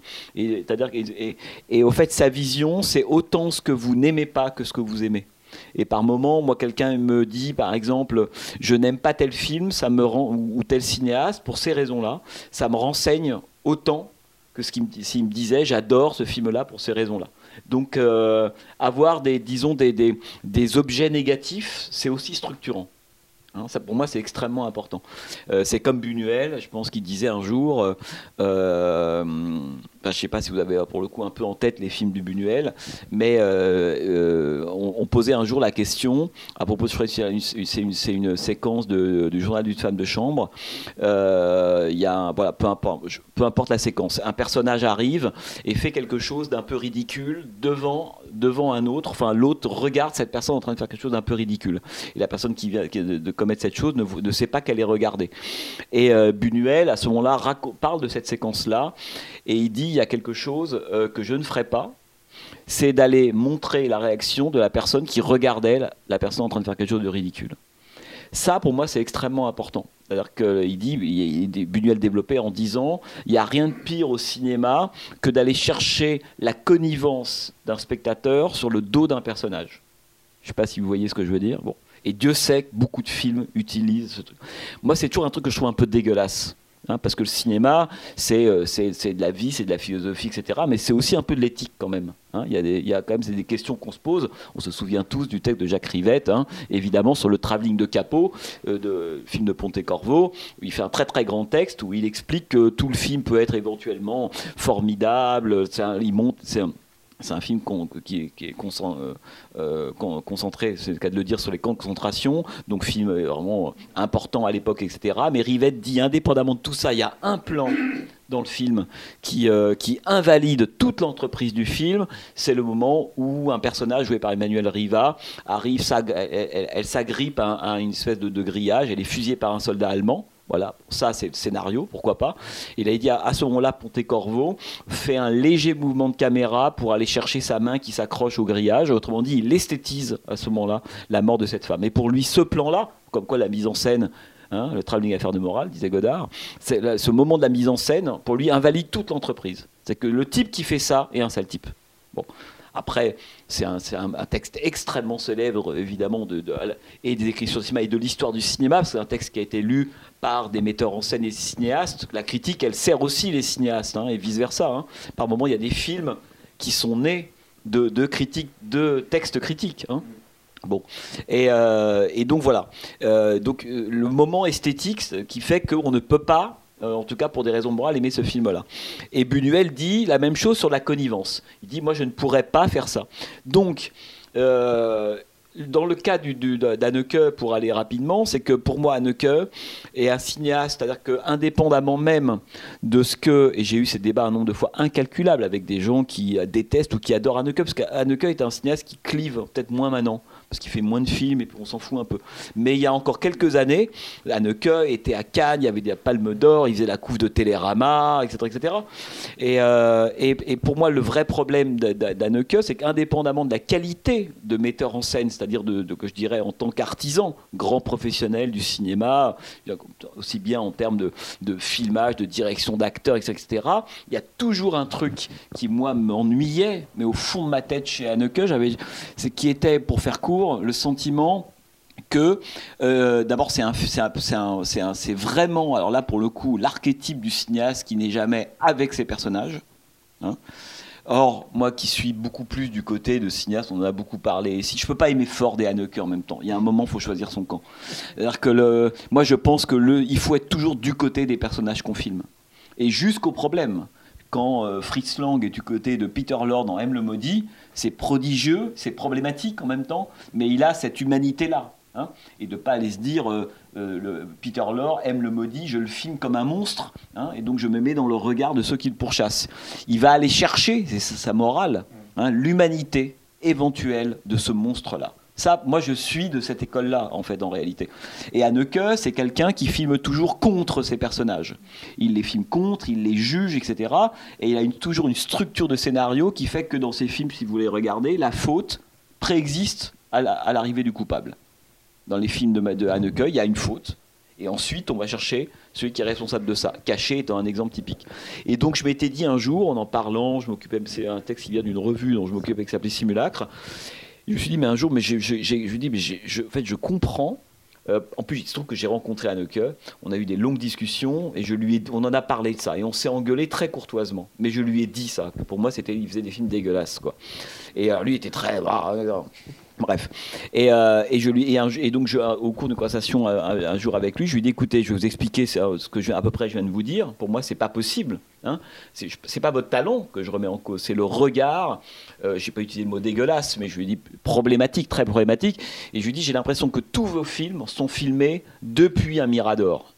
[SPEAKER 2] C'est-à-dire, et, et au fait, sa vision, c'est autant ce que vous n'aimez pas que ce que vous aimez. Et par moment, moi, quelqu'un me dit, par exemple, je n'aime pas tel film, ça me rend ou, tel cinéaste pour ces raisons-là, ça me renseigne autant que ce qu'il me, s'il me disait, j'adore ce film-là pour ces raisons-là. Donc, euh, avoir des, disons, des, des, des objets négatifs, c'est aussi structurant. Hein, pour moi, c'est extrêmement important. Euh, c'est comme Buñuel, je pense qu'il disait un jour, euh, euh, je ne sais pas si vous avez pour le coup un peu en tête les films du Buñuel, mais on, posait un jour la question, à propos, que c'est une, séquence de- du journal d'une femme de chambre, il y a peu importe, la séquence, un personnage arrive et fait quelque chose d'un peu ridicule devant, devant un autre, enfin l'autre regarde cette personne en train de faire quelque chose d'un peu ridicule. Et la personne qui vient de, de commettre cette chose ne, sait pas qu'elle est regardée. Et euh, Buñuel, à ce moment-là, parle de cette séquence-là et il dit il y a quelque chose euh, que je ne ferai pas. C'est d'aller montrer la réaction de la personne qui regardait la, personne en train de faire quelque chose de ridicule. Ça, pour moi, c'est extrêmement important. C'est-à-dire qu'il dit, Buñuel développé en disant, il n'y a rien de pire au cinéma que d'aller chercher la connivence d'un spectateur sur le dos d'un personnage. Je ne sais pas si vous voyez ce que je veux dire. Bon. Et Dieu sait que beaucoup de films utilisent ce truc. Moi, c'est toujours un truc que je trouve un peu dégueulasse. hein, parce que le cinéma, c'est euh, c'est de la vie, c'est de la philosophie, etc. Mais c'est aussi un peu de l'éthique quand même. hein. Il y, a des- il y a quand même des questions qu'on se pose. On se souvient tous du texte de Jacques Rivette, hein, évidemment, sur le travelling de Capot, euh, de film de Pontecorvo. Il fait un très très grand texte où il explique que tout le film peut être éventuellement formidable. Un- il monte, c'est c'est un film qui est, euh, euh, con- concentré, c'est le cas de le dire, sur les camps de concentration, donc film euh, vraiment important à l'époque, etc. Mais Rivette dit, indépendamment de tout ça, il y a un plan dans le film qui, invalide toute l'entreprise du film, c'est le moment où un personnage joué par Emmanuel Riva arrive, elle, s'agrippe à, à une espèce de, de grillage, elle est fusillée par un soldat allemand. Voilà, ça c'est le scénario, pourquoi pas. Il a dit à, ce moment-là, Pontecorvo fait un léger mouvement de caméra pour aller chercher sa main qui s'accroche au grillage. Autrement dit, il esthétise à ce moment-là la mort de cette femme. Et pour lui, ce plan-là, comme quoi la mise en scène, hein, le travelling affaire de morale, disait Godard, ce moment de la mise en scène, pour lui, invalide toute l'entreprise. C'est que le type qui fait ça est un sale type. Bon. Après, c'est un, texte extrêmement célèbre, évidemment, de, et des écrits sur le cinéma et de l'histoire du cinéma. C'est un texte qui a été lu par des metteurs en scène et des cinéastes. La critique, elle sert aussi les cinéastes, hein, et vice-versa. hein. Par moments, il y a des films qui sont nés de, critiques, de textes critiques. hein. Euh, et donc voilà. Euh, donc euh, le moment esthétique qui fait qu'on ne peut pas, en tout cas pour des raisons morales, aimer ce film-là. Et Buñuel dit la même chose sur la connivence. Il dit moi je ne pourrais pas faire ça. Donc euh, dans le cas du, pour aller rapidement, c'est que pour moi, Anneke est un cinéaste, c'est-à-dire qu'indépendamment même de ce que, et j'ai eu ces débats un nombre de fois incalculable avec des gens qui euh, détestent ou qui adorent Anneke, parce qu'Anneke est un cinéaste qui clive, peut-être moins maintenant, parce qu'il fait moins de films et puis on s'en fout un peu. Mais il y a encore quelques années, Anneke était à Cannes, il y avait des palmes d'or, il faisait la couve de Télérama, etc. etc. Euh, et, et, pour moi, le vrai problème d'Anneke, c'est qu'indépendamment de la qualité de metteur en scène, c'est-à-dire de, que je dirais en tant qu'artisan, grand professionnel du cinéma, aussi bien en termes de, de filmage, de direction d'acteurs, etc., il y a toujours un truc qui, moi, m'ennuyait, mais au fond de ma tête chez j'avais, c'est qui était, pour faire court, le sentiment que euh, d'abord c'est c'est vraiment alors là pour le coup l'archétype du cinéaste qui n'est jamais avec ses personnages. Hein. Or, moi qui suis beaucoup plus du côté de cinéaste, on en a beaucoup parlé. Si je peux pas aimer Ford et Haneke en même temps, il y a un moment, faut choisir son camp. C'est-à-dire que moi, je pense que le, il faut être toujours du côté des personnages qu'on filme. Et jusqu'au problème, quand euh, Fritz Lang est du côté de Peter Lord dans M le maudit, c'est prodigieux, c'est problématique en même temps, mais il a cette humanité-là. Hein, et de ne pas aller se dire euh, euh, Peter Lorre aime le maudit, je le filme comme un monstre, hein, et donc je me mets dans le regard de ceux qui le pourchassent. Il va aller chercher, c'est sa morale, hein, l'humanité éventuelle de ce monstre-là. Ça, moi, je suis de cette école-là, en fait, en réalité. Et Anneke, c'est quelqu'un qui filme toujours contre ses personnages. Il les filme contre, il les juge, etc. Et il a toujours une structure de scénario qui fait que dans ses films, si vous les regardez, la faute préexiste à l'arrivée du coupable dans les films de, de il y a une faute. Et ensuite, on va chercher celui qui est responsable de ça. Caché étant un exemple typique. Et donc, je m'étais dit un jour, en en parlant, je m'occupais, c'est un texte qui vient d'une revue dont je m'occupais qui s'appelait Simulacre. Je me suis dit, mais un jour, mais je, je, dis, mais je, en fait, je comprends. Euh, en plus, il se trouve que j'ai rencontré Anneke, on a eu des longues discussions et je lui on en a parlé de ça et on s'est engueulé très courtoisement. Mais je lui ai dit ça. Pour moi, c'était, il faisait des films dégueulasses, quoi. Et alors, lui était très, bah, Bref. Et, euh, et, je lui, et, donc, je, au cours d'une conversation euh, un, jour avec lui, je lui dit écoutez, je vais vous expliquer ce que je, à peu près je viens de vous dire. Pour moi, c'est pas possible. Hein. C'est pas votre talent que je remets en cause, c'est le regard. Euh, j'ai pas utilisé le mot dégueulasse, mais je lui dit problématique, très problématique. Et je lui dit j'ai l'impression que tous vos films sont filmés depuis un Mirador.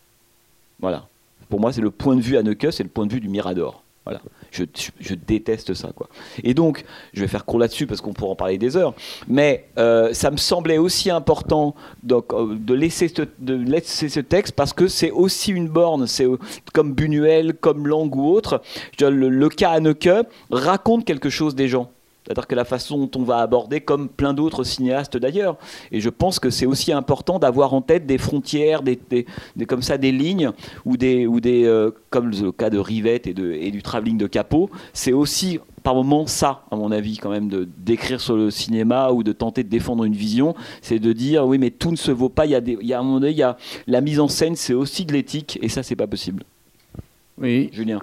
[SPEAKER 2] Voilà. Pour moi, c'est le point de vue à Anneke, c'est le point de vue du Mirador. Voilà. Je, déteste ça. Quoi. Et donc, je vais faire court là-dessus parce qu'on pourra en parler des heures, mais euh, ça me semblait aussi important euh, de, laisser ce, texte parce que c'est aussi une borne, c'est comme Buñuel, comme Lang ou autre. Le, le cas Anneke raconte quelque chose des gens. C'est-à-dire que la façon dont on va aborder, comme plein d'autres cinéastes d'ailleurs. Et je pense que c'est aussi important d'avoir en tête des frontières, des, comme ça, des lignes, ou des, ou des euh, comme le cas de Rivette et, de, et du travelling de Capot. C'est aussi par moment ça, à mon avis, quand même, de d'écrire sur le cinéma ou de tenter de défendre une vision, c'est de dire oui, mais tout ne se vaut pas. Il y a, des, il y a un moment donné, il y a la mise en scène, c'est aussi de l'éthique, et ça, c'est pas possible.
[SPEAKER 4] Oui,
[SPEAKER 2] Julien.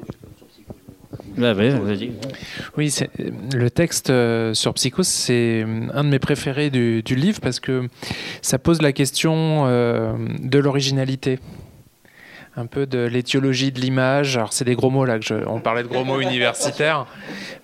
[SPEAKER 4] Bah
[SPEAKER 3] oui, le texte euh, sur Psycho, c'est un de mes préférés du, livre parce que ça pose la question euh, de l'originalité un peu de l'étiologie de l'image. Alors c'est des gros mots là que je, on parlait de gros mots universitaires,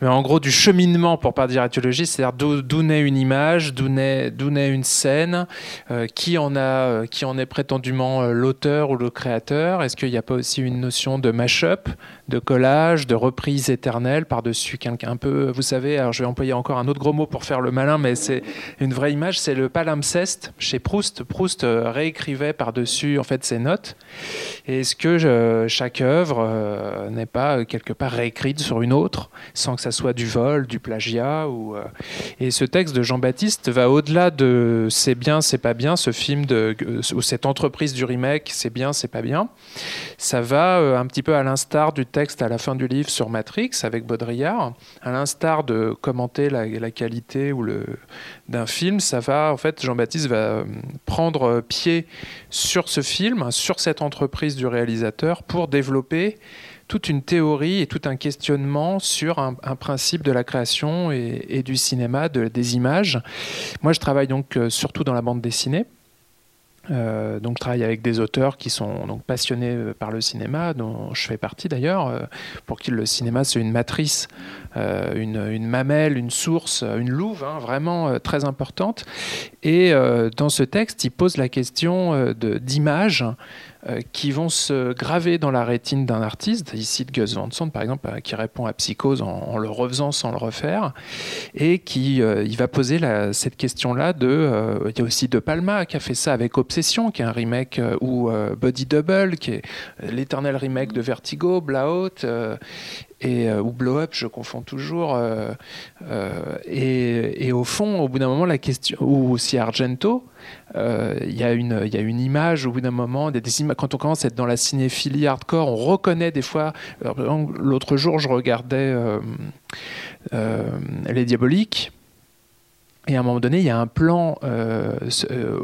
[SPEAKER 3] mais en gros du cheminement pour pas dire étiologie, c'est-à-dire d'où naît une image, d'où naît, naît, une scène, euh, qui en a, euh, qui en est prétendument euh, l'auteur ou le créateur. Est-ce qu'il n'y a pas aussi une notion de mash-up, de collage, de reprise éternelle par-dessus quelqu'un? Un peu, vous savez. Alors je vais employer encore un autre gros mot pour faire le malin, mais c'est une vraie image, c'est le palimpseste chez Proust. Proust réécrivait par-dessus en fait ses notes et est-ce que euh, chaque œuvre euh, n'est pas euh, quelque part réécrite sur une autre, sans que ça soit du vol, du plagiat ou, Et ce texte de Jean-Baptiste va au-delà de c'est bien, c'est pas bien, ce film ou cette entreprise du remake, c'est bien, c'est pas bien. Ça va un petit peu à l'instar du texte à la fin du livre sur Matrix avec Baudrillard, à l'instar de commenter la qualité ou le, d'un film, ça va, en fait, Jean-Baptiste va prendre pied sur ce film, sur cette entreprise du réalisateur pour développer toute une théorie et tout un questionnement sur un, principe de la création et, du cinéma, des images. Moi, je travaille donc euh, surtout dans la bande dessinée. Euh, donc je travaille avec des auteurs qui sont donc passionnés euh, par le cinéma, dont je fais partie d'ailleurs, pour qui le cinéma c'est une matrice une, mamelle, une source, une louve, hein, vraiment très importante. Et dans ce texte, il pose la question d'image euh, qui vont se graver dans la rétine d'un artiste, ici de Gus Van Sant par exemple, euh, qui répond à Psychose en, le refaisant sans le refaire, et qui euh, il va poser cette question-là de... il y a aussi De Palma qui a fait ça avec Obsession, qui est un remake, ou Body Double, qui est l'éternel remake de Vertigo, Blaout, et, ou Blow Up, je confonds toujours. et, et, au fond, au bout d'un moment, la question, ou aussi Argento, euh, il y, a une, image au bout d'un moment, quand on commence à être dans la cinéphilie hardcore, on reconnaît des fois. L'autre jour, je regardais euh, euh, Les Diaboliques. Et à un moment donné, il y a un plan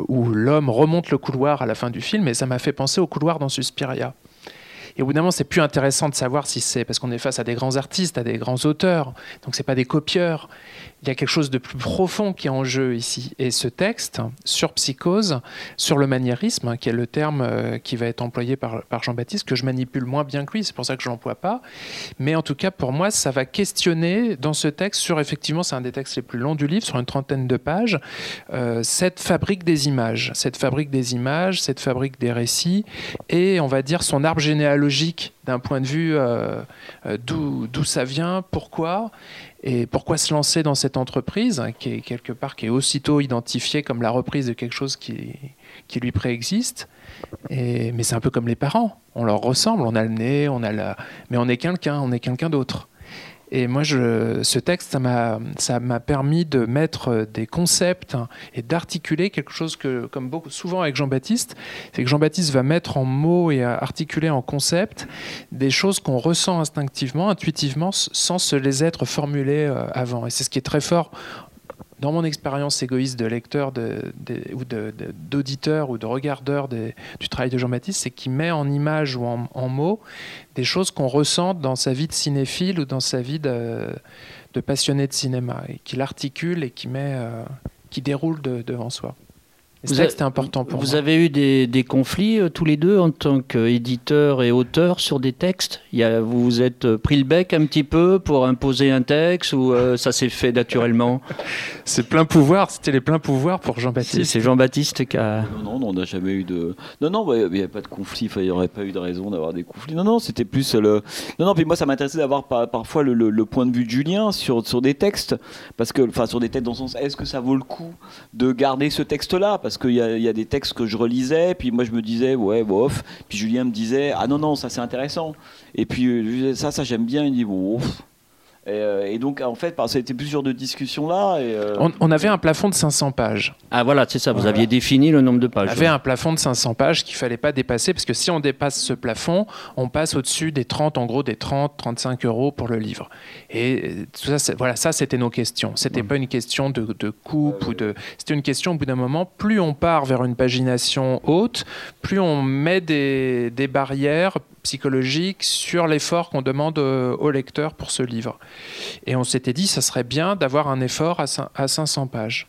[SPEAKER 3] où l'homme remonte le couloir à la fin du film, et ça m'a fait penser au couloir dans Suspiria. Et au bout d'un moment, c'est plus intéressant de savoir si c'est parce qu'on est face à des grands artistes, à des grands auteurs, donc c'est pas des copieurs il y a quelque chose de plus profond qui est en jeu ici. Et ce texte sur psychose, sur le maniérisme, qui est le terme euh, qui va être employé par, Jean-Baptiste, que je manipule moins bien que lui, c'est pour ça que je l'emploie pas. Mais en tout cas, pour moi, ça va questionner dans ce texte sur, effectivement, c'est un des textes les plus longs du livre, sur une trentaine de pages, euh, cette fabrique des images, cette fabrique des images, cette fabrique des récits, et on va dire son arbre généalogique d'un point de vue euh, d'où ça vient, pourquoi, et pourquoi se lancer dans cette entreprise hein, qui est quelque part qui est aussitôt identifiée comme la reprise de quelque chose qui, lui préexiste Mais c'est un peu comme les parents. On leur ressemble, on a le nez, on a la... mais on est quelqu'un, on est quelqu'un d'autre. Et moi, ce texte, ça m'a permis de mettre des concepts et d'articuler quelque chose que, comme souvent avec Jean-Baptiste, c'est que Jean-Baptiste va mettre en mots et articuler en concepts des choses qu'on ressent instinctivement, intuitivement, sans se les être formulées euh, avant. Et c'est ce qui est très fort dans mon expérience égoïste de lecteur ou d'auditeur ou de regardeur du travail de Jean-Baptiste, c'est qu'il met en images ou en, mots des choses qu'on ressent dans sa vie de cinéphile ou dans sa vie de, passionné de cinéma, et qu'il articule et qui, met, euh, qui déroule devant soi.
[SPEAKER 4] Vous c'était important pour Vous avez eu des, conflits euh, tous les deux en tant qu'éditeur et auteur sur des textes? Il y a, Vous vous êtes euh, pris le bec un petit peu pour imposer un texte ou euh, ça s'est fait naturellement?
[SPEAKER 3] C'est plein pouvoir, c'était les pleins pouvoirs pour Jean-Baptiste.
[SPEAKER 4] C'est Jean-Baptiste qui a.
[SPEAKER 2] Non, non, on n'a jamais eu de. Non, non, bah, il n'y a pas de conflit, il n'y aurait pas eu de raison d'avoir des conflits. Non, non, c'était plus le. Non, non, puis moi ça m'intéressait d'avoir parfois le, point de vue de Julien sur, sur des textes, parce que, enfin, sur des textes dans le sens, est-ce que ça vaut le coup de garder ce texte-là? Parce qu'il y, a des textes que je relisais, puis moi je me disais, ouais, bof. Puis Julien me disait, ah non, non, ça c'est intéressant. Et puis ça, ça j'aime bien. Il dit, euh, et, donc, en fait, ça a été plusieurs de discussions là. Et,
[SPEAKER 3] euh, on, avait un plafond de 500 pages.
[SPEAKER 4] Ah voilà, c'est ça, vous aviez défini le nombre de pages.
[SPEAKER 3] On avait un plafond de 500 pages qu'il fallait pas dépasser, parce que si on dépasse ce plafond, on passe au-dessus des 30, en gros des 30, 35 euros pour le livre. Et tout ça, voilà, ça c'était nos questions. C'était pas une question de, coupe ou de. C'était une question au bout d'un moment, plus on part vers une pagination haute, plus on met des, des barrières psychologique sur l'effort qu'on demande au lecteur pour ce livre. Et on s'était dit, ça serait bien d'avoir un effort à 500 pages.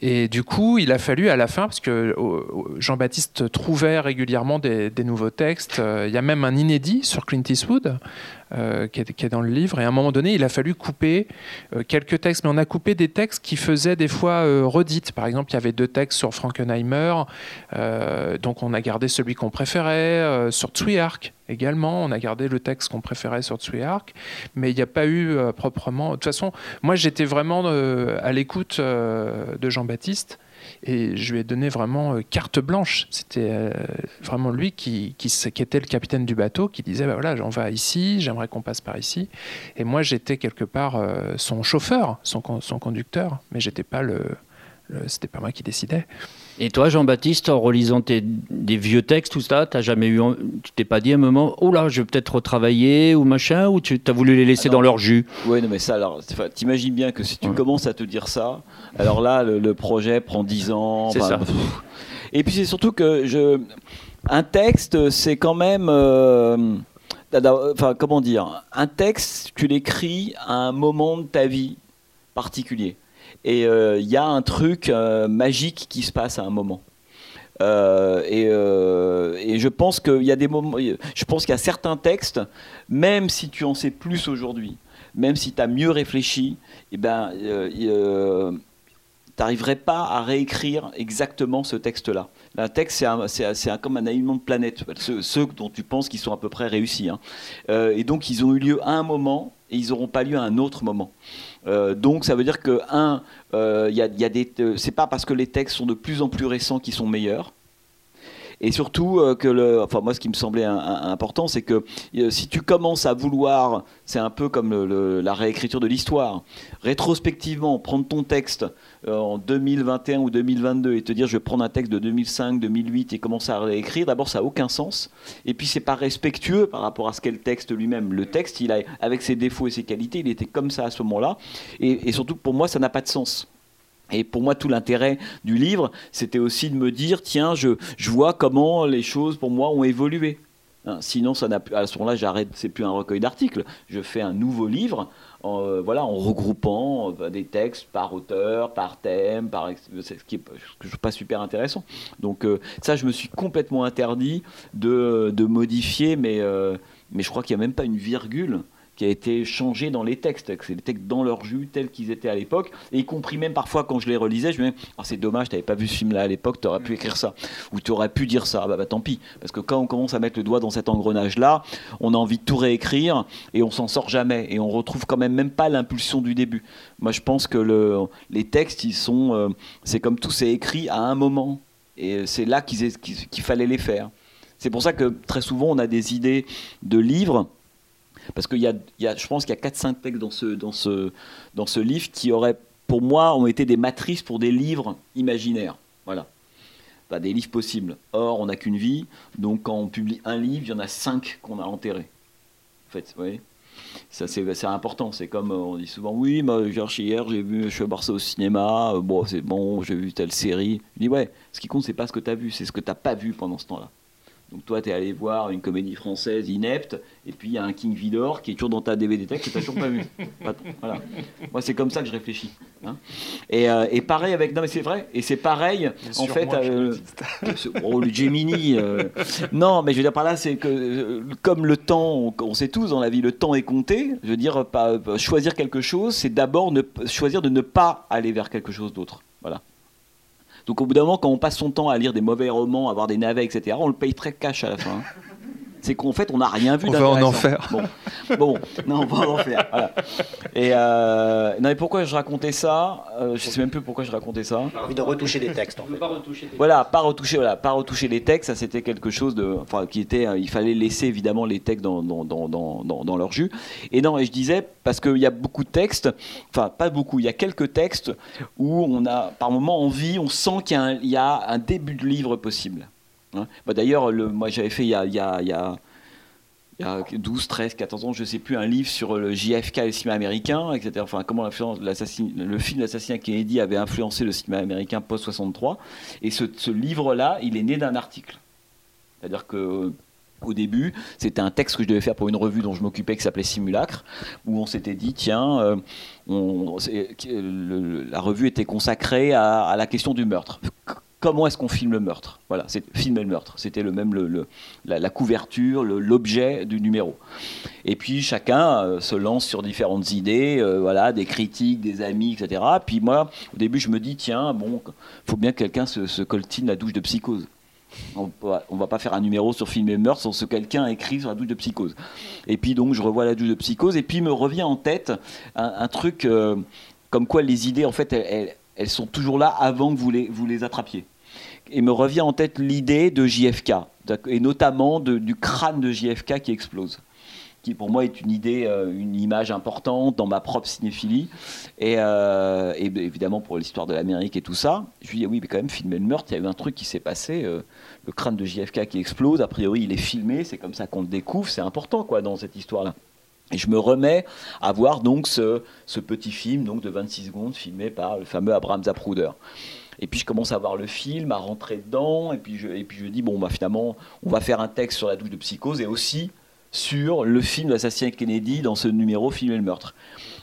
[SPEAKER 3] Et du coup, il a fallu à la fin, parce que Jean-Baptiste trouvait régulièrement des, nouveaux textes, euh, il y a même un inédit sur Clint Eastwood, euh, qui, est, dans le livre. Et à un moment donné, il a fallu couper euh, quelques textes, mais on a coupé des textes qui faisaient des fois euh, redites. Par exemple, il y avait deux textes sur Frankenheimer, donc on a gardé celui qu'on préférait. sur Tsuyark également, on a gardé le texte qu'on préférait sur Tsuyark, mais il n'y a pas eu proprement. De toute façon, moi j'étais vraiment à l'écoute de Jean-Baptiste. Et je lui ai donné vraiment euh, carte blanche. C'était euh, vraiment lui qui, était le capitaine du bateau, qui disait bah voilà, on va ici, j'aimerais qu'on passe par ici. Et moi, j'étais quelque part euh, son chauffeur, son, conducteur, mais j'étais pas c'était pas moi qui décidais.
[SPEAKER 4] Et toi, Jean-Baptiste, en relisant tes, des vieux textes, tout ça, t'as jamais eu, tu t'es pas dit à un moment, oh là, je vais peut-être retravailler ou machin, ou tu as voulu les laisser dans leur jus?
[SPEAKER 2] Oui, mais ça, alors, t'imagines bien que si tu commences à te dire ça, alors là, le, projet prend 10 ans.
[SPEAKER 4] C'est ça.
[SPEAKER 2] Et puis c'est surtout que je, un texte, c'est quand même. Euh, enfin, comment dire? Un texte, tu l'écris à un moment de ta vie particulier. Et il euh, y a un truc euh, magique qui se passe à un moment. Euh, et, je pense qu'il y a des moments, je pense qu'il y a certains textes, même si tu en sais plus aujourd'hui, même si tu as mieux réfléchi, eh ben, n'arriverais pas à réécrire exactement ce texte-là. Un texte, c'est comme un alignement de planètes, ceux, dont tu penses qu'ils sont à peu près réussis. Hein. Et donc, ils ont eu lieu à un moment et ils n'auront pas lieu à un autre moment. Euh, donc, ça veut dire que, un, euh, y a, des, c'est pas parce que les textes sont de plus en plus récents qu'ils sont meilleurs. Et surtout, euh, que le, enfin moi, ce qui me semblait important, c'est que euh, si tu commences à vouloir, c'est un peu comme la réécriture de l'histoire, rétrospectivement, prendre ton texte euh, en 2021 ou 2022 et te dire je vais prendre un texte de 2005, 2008 et commencer à réécrire, d'abord ça n'a aucun sens. Et puis c'est pas respectueux par rapport à ce qu'est le texte lui-même. Le texte, il a, avec ses défauts et ses qualités, il était comme ça à ce moment-là. Et, et surtout pour moi, ça n'a pas de sens. Et pour moi, tout l'intérêt du livre, c'était aussi de me dire, tiens, je, je, vois comment les choses pour moi ont évolué. Hein, sinon, ça n'a à ce moment-là, j'arrête. C'est plus un recueil d'articles. Je fais un nouveau livre, en, euh, voilà, en regroupant euh, des textes par auteur, par thème, par ce qui est je pas super intéressant. Donc euh, ça, je me suis complètement interdit de, de modifier, mais mais je crois qu'il n'y a même pas une virgule qui a été changé dans les textes. C'est les textes dans leur jus tels qu'ils étaient à l'époque, y compris même parfois quand je les relisais, je me disais oh, c'est dommage, tu n'avais pas vu ce film-là à l'époque, tu aurais pu écrire ça, ou tu aurais pu dire ça. bah, bah, tant pis, parce que quand on commence à mettre le doigt dans cet engrenage-là, on a envie de tout réécrire et on s'en sort jamais, et on retrouve quand même même pas l'impulsion du début. Moi, je pense que le, les textes, ils sont, euh, c'est comme tout, c'est écrit à un moment, et c'est là qu'il fallait les faire. C'est pour ça que très souvent on a des idées de livres parce qu'il y, a, je pense qu'il y a 4-5 textes dans ce, dans, ce, dans ce livre qui auraient, pour moi, ont été des matrices pour des livres imaginaires. Voilà. des livres possibles. Or, on n'a qu'une vie, donc quand on publie un livre, il y en a 5 qu'on a enterrés. En fait, vous voyez? Ça c'est important c'est comme on dit souvent oui moi hier j'ai vu je suis au cinéma euh, bon c'est bon j'ai vu telle série je dis ouais ce qui compte c'est pas ce que tu as vu c'est ce que tu n'as pas vu pendant ce temps là donc toi, tu es allé voir une comédie française inepte, et puis il y a un King Vidor qui est toujours dans ta DVD tech que tu n'as toujours pas vu. Voilà. Moi, c'est comme ça que je réfléchis. Hein. Euh, et, pareil avec... Non, mais c'est vrai. Et c'est pareil, en fait... Euh, oh, le Gemini... Euh, non, mais je veux dire par là, c'est que comme le temps, on, sait tous dans la vie, le temps est compté. Je veux dire, pas, choisir quelque chose, c'est d'abord choisir de ne pas aller vers quelque chose d'autre. Voilà. Donc au bout d'un moment, quand on passe son temps à lire des mauvais romans, à voir des navets, etc., on le paye très cash à la fin. C'est qu'en fait, on n'a rien vu
[SPEAKER 3] On va en enfer.
[SPEAKER 2] Bon. bon, non, on va en enfer. Voilà. Et euh, non, mais pourquoi je racontais ça euh, Je sais même plus pourquoi je racontais ça.
[SPEAKER 1] envie de retoucher des textes. En fait.
[SPEAKER 2] pas retoucher des voilà, pas retoucher, voilà, pas retoucher les textes. Ça, c'était quelque chose de, enfin, qui était, euh, il fallait laisser évidemment les textes dans dans, dans, dans, dans leur jus. Et non, et je disais parce qu'il y a beaucoup de textes, enfin pas beaucoup, il y a quelques textes où on a par moment envie, on sent qu'il y, y, a un début de livre possible. Hein. Bah, d'ailleurs, moi j'avais fait il y a, y a, il y a il y a 12, 13, 14 ans, je ne sais plus, un livre sur le JFK et le cinéma américain, etc. Enfin, comment le film L'assassinat Kennedy avait influencé le cinéma américain post-63. Et ce, livre-là, il est né d'un article. C'est-à-dire que au début, c'était un texte que je devais faire pour une revue dont je m'occupais qui s'appelait Simulacre, où on s'était dit, tiens, euh, la revue était consacrée à, la question du meurtre comment est-ce qu'on filme le meurtre Voilà, c'est filmer le meurtre. C'était le même la, couverture, l'objet du numéro. Et puis chacun euh, se lance sur différentes idées, euh, voilà, des critiques, des amis, etc. Puis moi, au début, je me dis tiens, bon, faut bien que quelqu'un se, coltine la douche de psychose. On ne va pas faire un numéro sur filmer le meurtre sans que quelqu'un écrit sur la douche de psychose. Et puis donc je revois la douche de psychose et puis me revient en tête un, truc euh, comme quoi les idées en fait elles, sont toujours là avant que vous les attrapiez. Et me revient en tête l'idée de JFK, et notamment du crâne de JFK qui explose qui pour moi est une idée, euh, une image importante dans ma propre cinéphilie. Et, euh, évidemment pour l'histoire de l'Amérique et tout ça, je lui dis oui, mais quand même, filmer le meurtre, il y a eu un truc qui s'est passé, euh, le crâne de JFK qui explose, a priori il est filmé, c'est comme ça qu'on le découvre, c'est important quoi dans cette histoire-là. Et je me remets à voir donc ce, ce, petit film donc de 26 secondes filmé par le fameux Abraham Zapruder. Et puis je commence à voir le film, à rentrer dedans, et puis je, et puis je dis, bon, bah, finalement, on va faire un texte sur la douche de psychose et aussi sur le film L'assassinat Kennedy dans ce numéro Filmer le meurtre.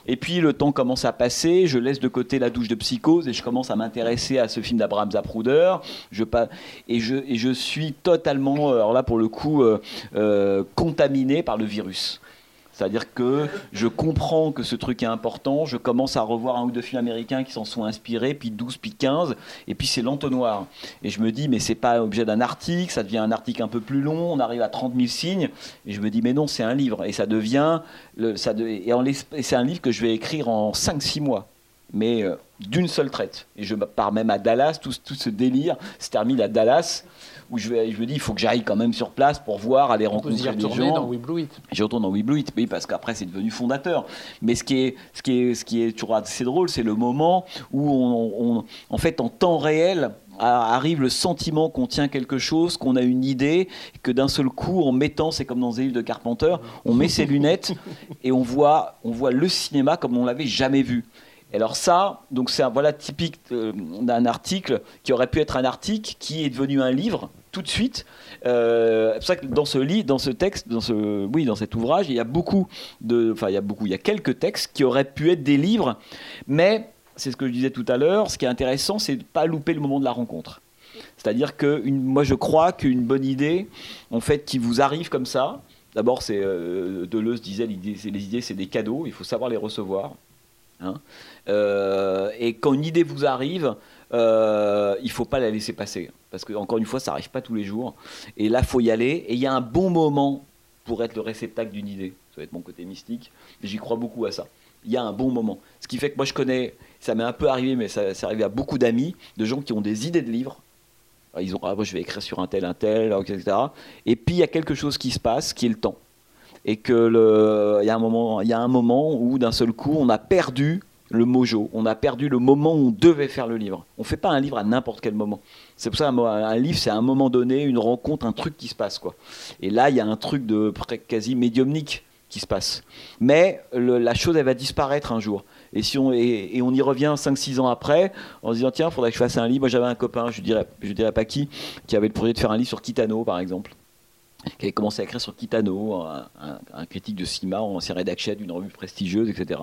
[SPEAKER 2] Et puis le temps commence à passer, je laisse de côté la douche de psychose et je commence à m'intéresser à ce film d'Abraham Zapruder. Je, et, je, et je suis totalement, alors là pour le coup, euh, euh, contaminé par le virus. C'est-à-dire que je comprends que ce truc est important, je commence à revoir un ou deux films américains qui s'en sont inspirés, puis 12, puis 15, et puis c'est l'entonnoir. Et je me dis, mais c'est pas objet d'un article, ça devient un article un peu plus long, on arrive à 30 000 signes, et je me dis, mais non, c'est un livre, et ça devient, et, c'est un livre que je vais écrire en 5-6 mois mais euh, d'une seule traite. Et je pars même à Dallas, tout, tout ce délire se termine à Dallas où je, vais, je me dis, il faut que j'aille quand même sur place pour voir, aller rencontrer des gens.
[SPEAKER 3] dans We Blue It.
[SPEAKER 2] J'y retourne dans We Blue It, oui, parce qu'après c'est devenu fondateur. Mais ce qui est, ce qui est, ce qui est toujours assez drôle, c'est le moment où on, en fait, en temps réel, arrive le sentiment qu'on tient quelque chose, qu'on a une idée, que d'un seul coup, en mettant, c'est comme dans livres de Carpenter, on met ses lunettes et on voit, on voit le cinéma comme on l'avait jamais vu. Et alors ça, donc c'est un voilà typique euh, d'un article qui aurait pu être un article qui est devenu un livre tout de suite. Euh, c'est pour ça que dans ce livre, dans ce texte, dans ce, oui, dans cet ouvrage, il y a beaucoup de, enfin, il y a beaucoup, il y a quelques textes qui auraient pu être des livres, mais c'est ce que je disais tout à l'heure. Ce qui est intéressant, c'est de pas louper le moment de la rencontre. C'est-à-dire que une, moi, je crois qu'une bonne idée, en fait, qui vous arrive comme ça. D'abord, c'est euh, Deleuze disait, les idées, c'est des cadeaux. Il faut savoir les recevoir. Hein. Euh, et quand une idée vous arrive, euh, il faut pas la laisser passer. Parce que, encore une fois, ça n'arrive pas tous les jours. Et là, faut y aller. Et il y a un bon moment pour être le réceptacle d'une idée. Ça va être mon côté mystique. J'y crois beaucoup à ça. Il y a un bon moment. Ce qui fait que moi, je connais, ça m'est un peu arrivé, mais ça, c'est arrivé à beaucoup d'amis, de gens qui ont des idées de livres. Ils ont, ah, moi, je vais écrire sur un tel, un tel, etc. Et puis, il y a quelque chose qui se passe, qui est le temps. Et que y a un moment, il y a un moment où d'un seul coup, on a perdu le mojo. On a perdu le moment où on devait faire le livre. On fait pas un livre à n'importe quel moment. C'est pour ça un livre, c'est à un moment donné, une rencontre, un truc qui se passe. quoi. Et là, il y a un truc de quasi médiumnique qui se passe. Mais la chose, elle va disparaître un jour. Et, si on, et, on y revient 5-6 ans après, en se disant, tiens, il faudrait que je fasse un livre. Moi, j'avais un copain, je dirais, je dirais pas qui, qui avait le projet de faire un livre sur Kitano, par exemple qui avait commencé à écrire sur Kitano, un, critique de cinéma, ancien rédacteur d'une revue prestigieuse, etc.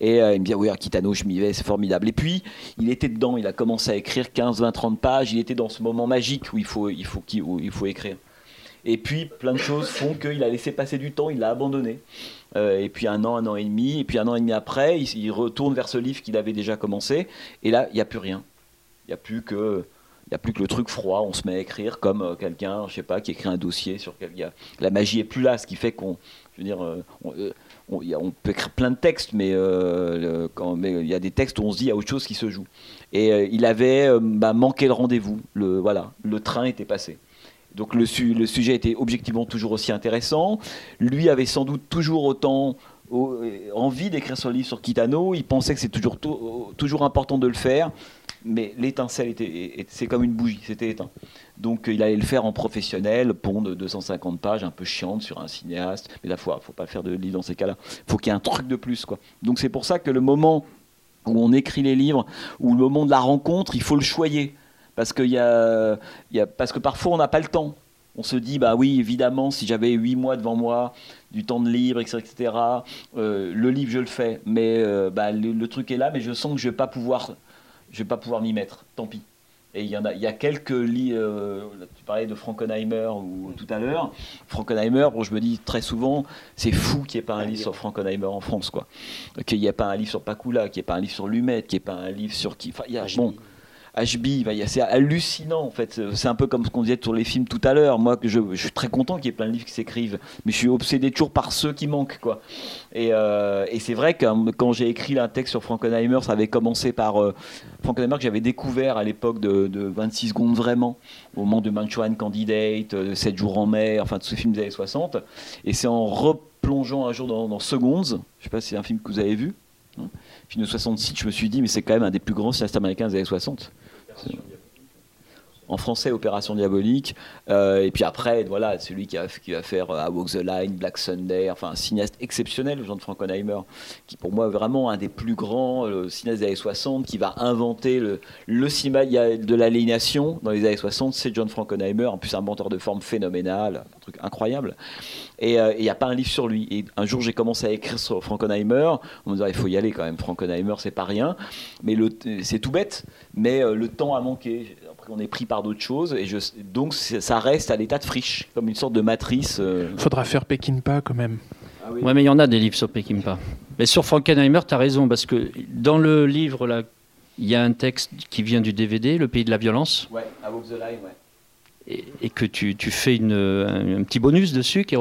[SPEAKER 2] Et euh, il me dit, ah oui, Kitano, je m'y vais, c'est formidable. Et puis, il était dedans, il a commencé à écrire 15, 20, 30 pages, il était dans ce moment magique où il faut, il faut, il faut écrire. Et puis, plein de choses font qu'il a laissé passer du temps, il l'a abandonné. Euh, et puis un an, un an et demi, et puis un an et demi après, il, retourne vers ce livre qu'il avait déjà commencé, et là, il n'y a plus rien. Il n'y a plus que il n'y a plus que le truc froid, on se met à écrire comme euh, quelqu'un, je sais pas, qui écrit un dossier sur quelqu'un. La magie est plus là, ce qui fait qu'on, je veux dire, on, peut écrire plein de textes, mais, euh, il y a des textes où on se dit il y a autre chose qui se joue. Et euh, il avait euh, bah, manqué le rendez-vous. Le, voilà, le train était passé. Donc le, le, sujet était objectivement toujours aussi intéressant. Lui avait sans doute toujours autant envie d'écrire son livre sur Kitano. Il pensait que c'est toujours, toujours important de le faire mais l'étincelle était, c'est comme une bougie, c'était éteint. Donc il allait le faire en professionnel, pont de 250 pages, un peu chiante sur un cinéaste. Mais la fois, faut pas faire de livre dans ces cas-là. Faut qu'il y ait un truc de plus, quoi. Donc c'est pour ça que le moment où on écrit les livres, ou le moment de la rencontre, il faut le choyer, parce que, y y a, parce que parfois on n'a pas le temps. On se dit, bah oui, évidemment, si j'avais huit mois devant moi, du temps de libre, etc., etc. Euh, le livre, je le fais, mais euh, bah, le, truc est là, mais je sens que je vais pas pouvoir je vais pas pouvoir m'y mettre, tant pis. Et il y, en a, il y a quelques livres, euh, tu parlais de Frankenheimer ou, tout à l'heure. Frankenheimer, bon, je me dis très souvent, c'est fou qu'il n'y ait pas un livre sur Frankenheimer en France, quoi. Qu'il n'y ait pas un livre sur Pakula, qu'il n'y ait pas un livre sur Lumet, qu'il n'y ait pas un livre sur qui. Enfin, il y a, bon, HB, c'est hallucinant en fait. C'est un peu comme ce qu'on disait sur les films tout à l'heure. Moi, je, suis très content qu'il y ait plein de livres qui s'écrivent, mais je suis obsédé toujours par ceux qui manquent. Quoi. Et, euh, c'est vrai que quand j'ai écrit un texte sur Frankenheimer, ça avait commencé par euh, Frankenheimer que j'avais découvert à l'époque de, 26 secondes vraiment, au moment de Manchurian Candidate, 7 euh, jours en mer, enfin tous ces films des années 60. Et c'est en replongeant un jour dans, dans Seconds, je ne sais pas si c'est un film que vous avez vu, hein, film de 66, je me suis dit, mais c'est quand même un des plus grands cinéastes américains des années 60 So. En français Opération Diabolique. Euh, et puis après, voilà, celui qui, a, va faire euh, A Walk the Line, Black Sunday, enfin un cinéaste exceptionnel, Jean de Frankenheimer, qui pour moi est vraiment un des plus grands euh, cinéastes des années 60, qui va inventer le, cinéma de l'aliénation dans les années 60, c'est John Frankenheimer, en plus un menteur de forme phénoménal, un truc incroyable. Et il n'y a pas un livre sur lui. Et un jour, j'ai commencé à écrire sur Frankenheimer. On me disait, il faut y aller quand même. Frankenheimer, c'est pas rien. Mais c'est tout bête. Mais le temps a manqué on est pris par d'autres choses. Et je, donc ça reste à l'état de friche, comme une sorte de matrice.
[SPEAKER 3] Il euh. Faudra faire Pekinpa quand même.
[SPEAKER 4] Ah oui. Ouais, mais il y en a des livres sur Peckinpah. Mais sur Frankenheimer, tu as raison, parce que dans le livre, là, il y a un texte qui vient du DVD, Le pays de la violence.
[SPEAKER 2] Ouais, Walk the Line, ouais.
[SPEAKER 4] Et, que tu, tu fais une, un, petit bonus dessus qui est,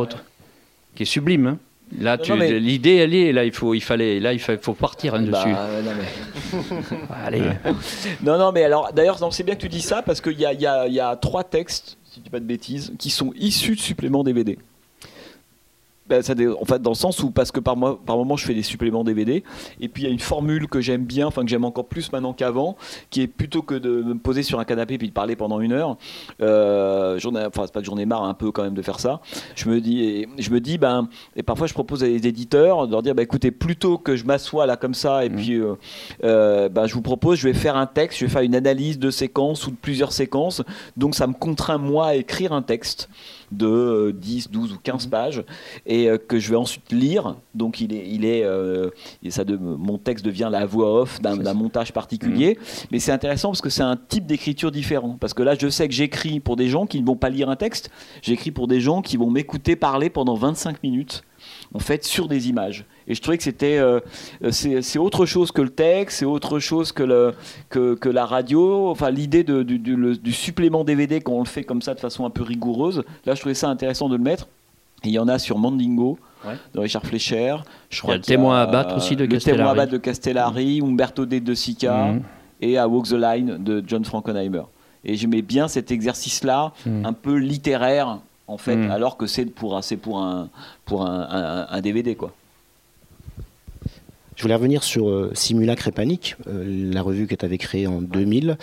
[SPEAKER 4] qui est sublime. Hein. Là, l'idée, elle est là. Il faut, il fallait, là, il faut, partir hein, bah, dessus.
[SPEAKER 2] non, mais... Allez. non, non, mais alors, d'ailleurs, c'est bien que tu dis ça parce qu'il y a, y, a, y a trois textes, si tu dis pas de bêtises, qui sont issus de suppléments DVD. Ben, ça, en fait, dans le sens où, parce que par, moi, par moment, je fais des suppléments DVD, et puis il y a une formule que j'aime bien, enfin que j'aime encore plus maintenant qu'avant, qui est plutôt que de me poser sur un canapé et puis de parler pendant une heure, euh, enfin, c'est pas que j'en ai marre un peu quand même de faire ça, je me dis, je me dis ben, et parfois je propose à des éditeurs de leur dire, ben, écoutez, plutôt que je m'assois là comme ça, et mmh. puis euh, euh, ben, je vous propose, je vais faire un texte, je vais faire une analyse de séquences ou de plusieurs séquences, donc ça me contraint moi à écrire un texte de 10, euh, 12 ou 15 mhm. pages et euh, que je vais ensuite lire. Donc il est, il est, euh, ça de, mon texte devient la voix off d'un montage particulier. Mhm. Mais c'est intéressant parce que c'est un type d'écriture différent. Parce que là, je sais que j'écris pour des gens qui ne vont pas lire un texte. J'écris pour des gens qui vont m'écouter parler pendant 25 minutes en fait sur des images. Et je trouvais que c'était euh, c'est autre chose que le texte, c'est autre chose que, le, que, que la radio. Enfin, l'idée du, du, du, supplément DVD quand on le fait comme ça de façon un peu rigoureuse. Là, je trouvais ça intéressant de le mettre. il y en a sur Mandingo. de Richard Fleischer.
[SPEAKER 4] Je crois il y a le témoin à battre aussi de Castellari. Le témoin à
[SPEAKER 2] battre de Castellari, Umberto De Sica mhm. et à Walk the Line de John Frankenheimer. Et j'aimais bien cet exercice-là, mhm. un peu littéraire, en fait, mhm. alors que c'est pour, un, pour, un, pour un, un DVD, quoi.
[SPEAKER 1] Je voulais revenir sur euh, Simulacre et Panique, euh, la revue que tu avais créée en 2000.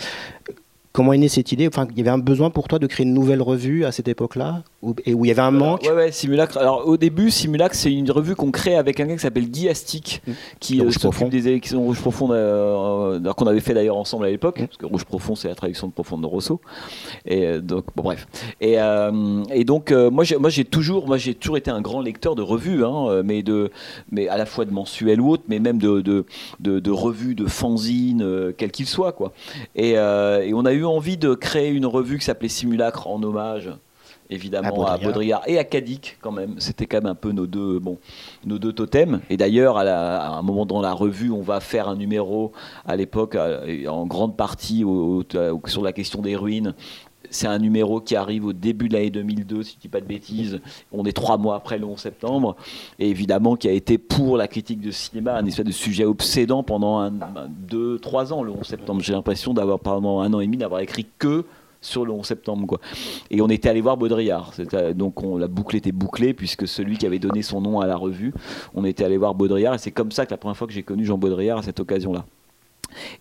[SPEAKER 1] Comment est née cette idée? Enfin, il y avait un besoin pour toi de créer une nouvelle revue à cette époque-là? Et où il y avait un manque?
[SPEAKER 2] Ouais, ouais, Simulacre. Alors au début, Simulacre, c'est une revue qu'on crée avec un gars qui s'appelle Guy Astic, mmh. qui euh, s'occupe des élections Rouge Profond, euh, qu'on avait fait d'ailleurs ensemble à l'époque, mmh. parce que Rouge Profond, c'est la traduction de Profonde de Rousseau. Et euh, donc, bon, bref. Et, et donc, moi, j'ai toujours, moi, j'ai toujours été un grand lecteur de revues, hein, mais de, mais à la fois de mensuels ou autres, mais même de, de, de, revues, de fanzines, quel qu'il soit, quoi. Et, et on a eu envie de créer une revue qui s'appelait Simulacre en hommage évidemment à Baudrillard. et à Cadic quand même. C'était quand même un peu nos deux, bon, nos deux totems. Et d'ailleurs, à, un moment dans la revue, on va faire un numéro à l'époque en grande partie sur la question des ruines. C'est un numéro qui arrive au début de l'année 2002, si je ne dis pas de bêtises. On est trois mois après le 11 septembre. Et évidemment, qui a été pour la critique de cinéma un espèce de sujet obsédant pendant deux, trois ans, le 11 septembre. J'ai l'impression d'avoir, pendant un an et demi, d'avoir écrit que sur le 11 septembre. Quoi. Et on était allé voir Baudrillard. Donc on, la boucle était bouclée, puisque celui qui avait donné son nom à la revue, on était allé voir Baudrillard. Et c'est comme ça que la première fois que j'ai connu Jean Baudrillard à cette occasion-là.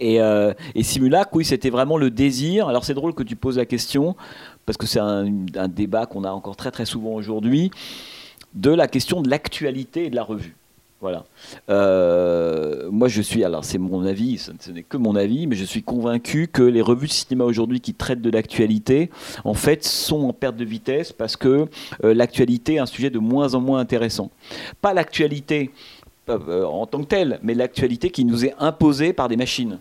[SPEAKER 2] Et, euh, et Simulac, oui, c'était vraiment le désir. Alors c'est drôle que tu poses la question, parce que c'est un, débat qu'on a encore très très souvent aujourd'hui, de la question de l'actualité de la revue. Voilà. Euh, moi, je suis, alors c'est mon avis, ce, n'est que mon avis, mais je suis convaincu que les revues de cinéma aujourd'hui qui traitent de l'actualité, en fait, sont en perte de vitesse parce que euh, l'actualité est un sujet de moins en moins intéressant. Pas l'actualité en tant que telle, mais l'actualité qui nous est imposée par des machines.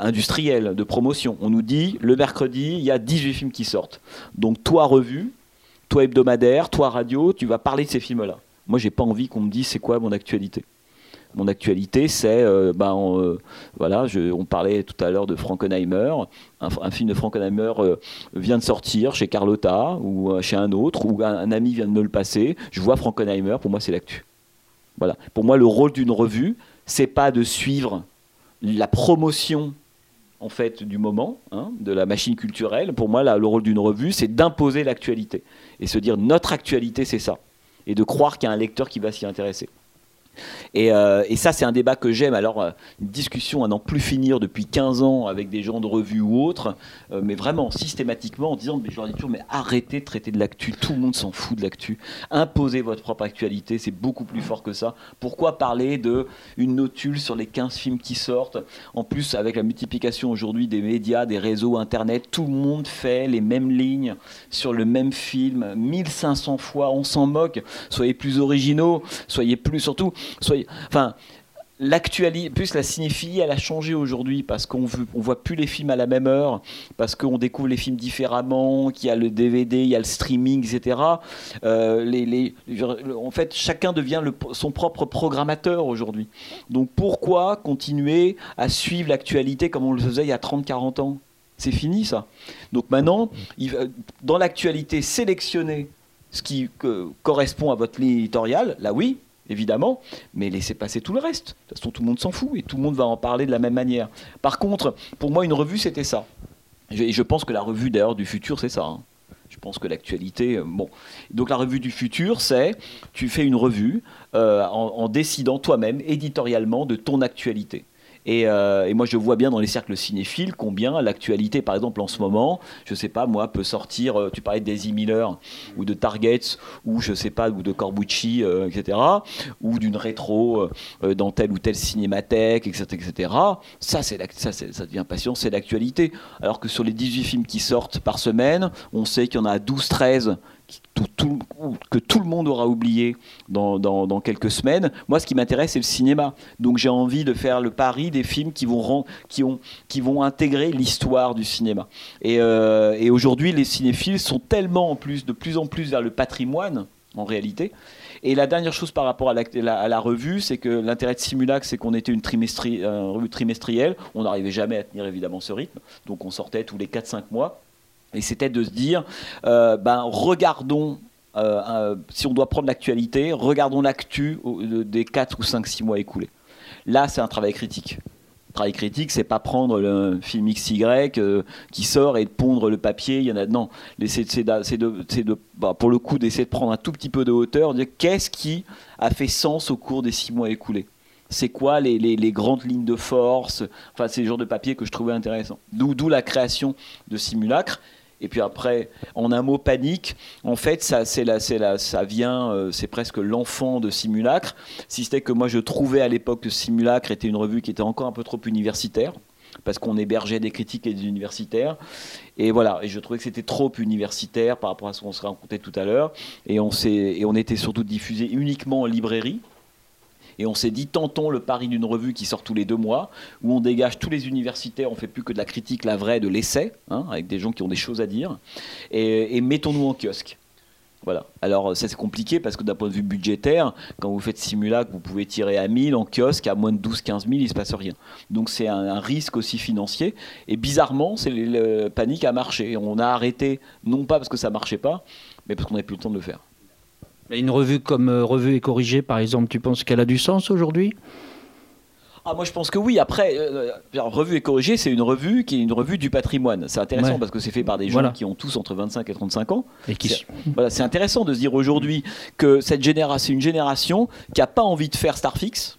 [SPEAKER 2] Industrielles, de promotion. On nous dit, le mercredi, il y a 18 films qui sortent. Donc toi, revue, toi, hebdomadaire, toi, radio, tu vas parler de ces films-là. Moi, j'ai pas envie qu'on me dise c'est quoi mon actualité. Mon actualité, c'est, euh, ben, euh, voilà, on parlait tout à l'heure de Frankenheimer. Un, film de Frankenheimer euh, vient de sortir chez Carlotta ou chez un autre, ou un, ami vient de me le passer. Je vois Frankenheimer, pour moi, c'est l'actu. Voilà. Pour moi, le rôle d'une revue, c'est pas de suivre la promotion en fait du moment, hein, de la machine culturelle. Pour moi, le rôle d'une revue, c'est d'imposer l'actualité et se dire notre actualité, c'est ça et de croire qu'il y a un lecteur qui va s'y intéresser. Euh, et, ça, c'est un débat que j'aime. Alors, euh, une discussion à n'en plus finir depuis 15 ans avec des gens de revue ou autres, euh, mais vraiment systématiquement en disant, mais je leur dis toujours, mais arrêtez de traiter de l'actu. Tout le monde s'en fout de l'actu. Imposez votre propre actualité, c'est beaucoup plus fort que ça. Pourquoi parler de une notule sur les 15 films qui sortent? En plus, avec la multiplication aujourd'hui des médias, des réseaux, Internet, tout le monde fait les mêmes lignes sur le même film 1500 fois. On s'en moque. Soyez plus originaux, soyez plus surtout enfin, l'actualité, plus la cinéphilie, elle a changé aujourd'hui parce qu'on on voit plus les films à la même heure, parce qu'on découvre les films différemment, qu'il y a le DVD, il y a le streaming, etc. Euh, en fait, chacun devient son propre programmateur aujourd'hui. Donc pourquoi continuer à suivre l'actualité comme on le faisait il y a 30-40 ans? C'est fini ça. Donc maintenant, dans l'actualité, sélectionner ce qui correspond à votre ligne là oui, évidemment, mais laissez passer tout le reste. De toute façon, tout le monde s'en fout et tout le monde va en parler de la même manière. Par contre, pour moi, une revue, c'était ça. Et je pense que la revue, d'ailleurs, du futur, c'est ça. Hein. Je pense que l'actualité, euh, bon. Donc la revue du futur, c'est tu fais une revue euh, en décidant toi-même éditorialement de ton actualité. Euh, et, moi, je vois bien dans les cercles cinéphiles combien l'actualité, par exemple, en ce moment, je sais pas, moi, peut sortir. Euh, tu parlais de Daisy Miller ou de Targets ou je sais pas, ou de Corbucci, euh, etc. Ou d'une rétro dans telle ou telle cinémathèque, etc., etc. Ça, ça, ça devient patient, c'est l'actualité. Alors que sur les 18 films qui sortent par semaine, on sait qu'il y en a 12, 13 que tout le monde aura oublié dans, quelques semaines. Moi, ce qui m'intéresse, c'est le cinéma. Donc, j'ai envie de faire le pari des films qui vont, qui ont, qui vont intégrer l'histoire du cinéma. Euh, et, aujourd'hui, les cinéphiles sont tellement en plus, de plus en plus vers le patrimoine, en réalité. Et la dernière chose par rapport à la, revue, c'est que l'intérêt de Simulac, c'est qu'on était une, revue trimestrielle. On n'arrivait jamais à tenir évidemment ce rythme. Donc on sortait tous les 4-5 mois. Et c'était de se dire, euh, ben, regardons, euh, si on doit prendre l'actualité, regardons l'actu des 4 ou 5, 6 mois écoulés. Là, c'est un travail critique. travail critique, c'est pas prendre le film XY euh, qui sort et de pondre le papier. Il y en a non, c'est de, bah, pour le coup d'essayer de prendre un tout petit peu de hauteur, de dire qu'est-ce qui a fait sens au cours des six mois écoulés. C'est quoi les, les, grandes lignes de force Enfin, c'est le genre de papier que je trouvais intéressant. D'où la création de Simulacre et puis après, en un mot, panique. En fait, ça, c'est la, c'est ça vient, euh, c'est presque l'enfant de Simulacre. Si c'était que moi, je trouvais à l'époque que Simulacre était une revue qui était encore un peu trop universitaire, parce qu'on hébergeait des critiques et des universitaires. Et voilà, et je trouvais que c'était trop universitaire par rapport à ce qu'on se racontait tout à l'heure. Et on, s'est, et on était surtout diffusé uniquement en librairie. Et on s'est dit, tentons le pari d'une revue qui sort tous les deux mois, où on dégage tous les universitaires, on fait plus que de la critique, la vraie, de l'essai, hein, avec des gens qui ont des choses à dire, et, mettons-nous en kiosque. Voilà. Alors ça c'est compliqué parce que d'un point de vue budgétaire, quand vous faites simulac, vous pouvez tirer à 1000 en kiosque, à moins de 12-15 000, il ne se passe rien. Donc c'est un, risque aussi financier. Et bizarrement, c'est le, panique a marché. On a arrêté, non pas parce que ça marchait pas, mais parce qu'on n'avait plus le temps de le faire.
[SPEAKER 4] Une revue comme euh, Revue et Corrigée, par exemple, tu penses qu'elle a du sens aujourd'hui?
[SPEAKER 2] Ah, moi je pense que oui. Après, euh, Revue et Corrigée, c'est une revue qui est une revue du patrimoine. C'est intéressant parce que c'est fait par des gens qui ont tous entre 25 et 35 ans. Et qui... Voilà, c'est intéressant de se dire aujourd'hui que cette génération, c'est une génération qui n'a pas envie de faire Starfix.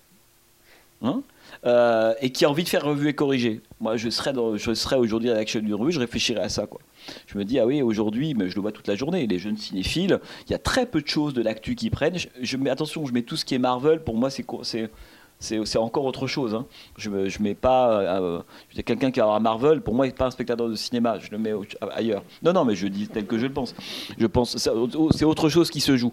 [SPEAKER 2] Hein euh, et qui a envie de faire revue et corrigée. Moi, je serais, je serais aujourd'hui à l'action d'une revue, je réfléchirais à ça. Quoi je me dis, ah oui, aujourd'hui, mais je le vois toute la journée, les jeunes cinéphiles, il y a très peu de choses de l'actu qui prennent. Je, mets, attention, je mets tout ce qui est Marvel, pour moi, c'est c'est encore autre chose. Hein. Je ne mets pas. Euh, quelqu'un qui a Marvel, pour moi, n'est pas un spectateur de cinéma. Je le mets ailleurs. Non, non, mais je dis tel que je le pense. Je pense c'est autre chose qui se joue.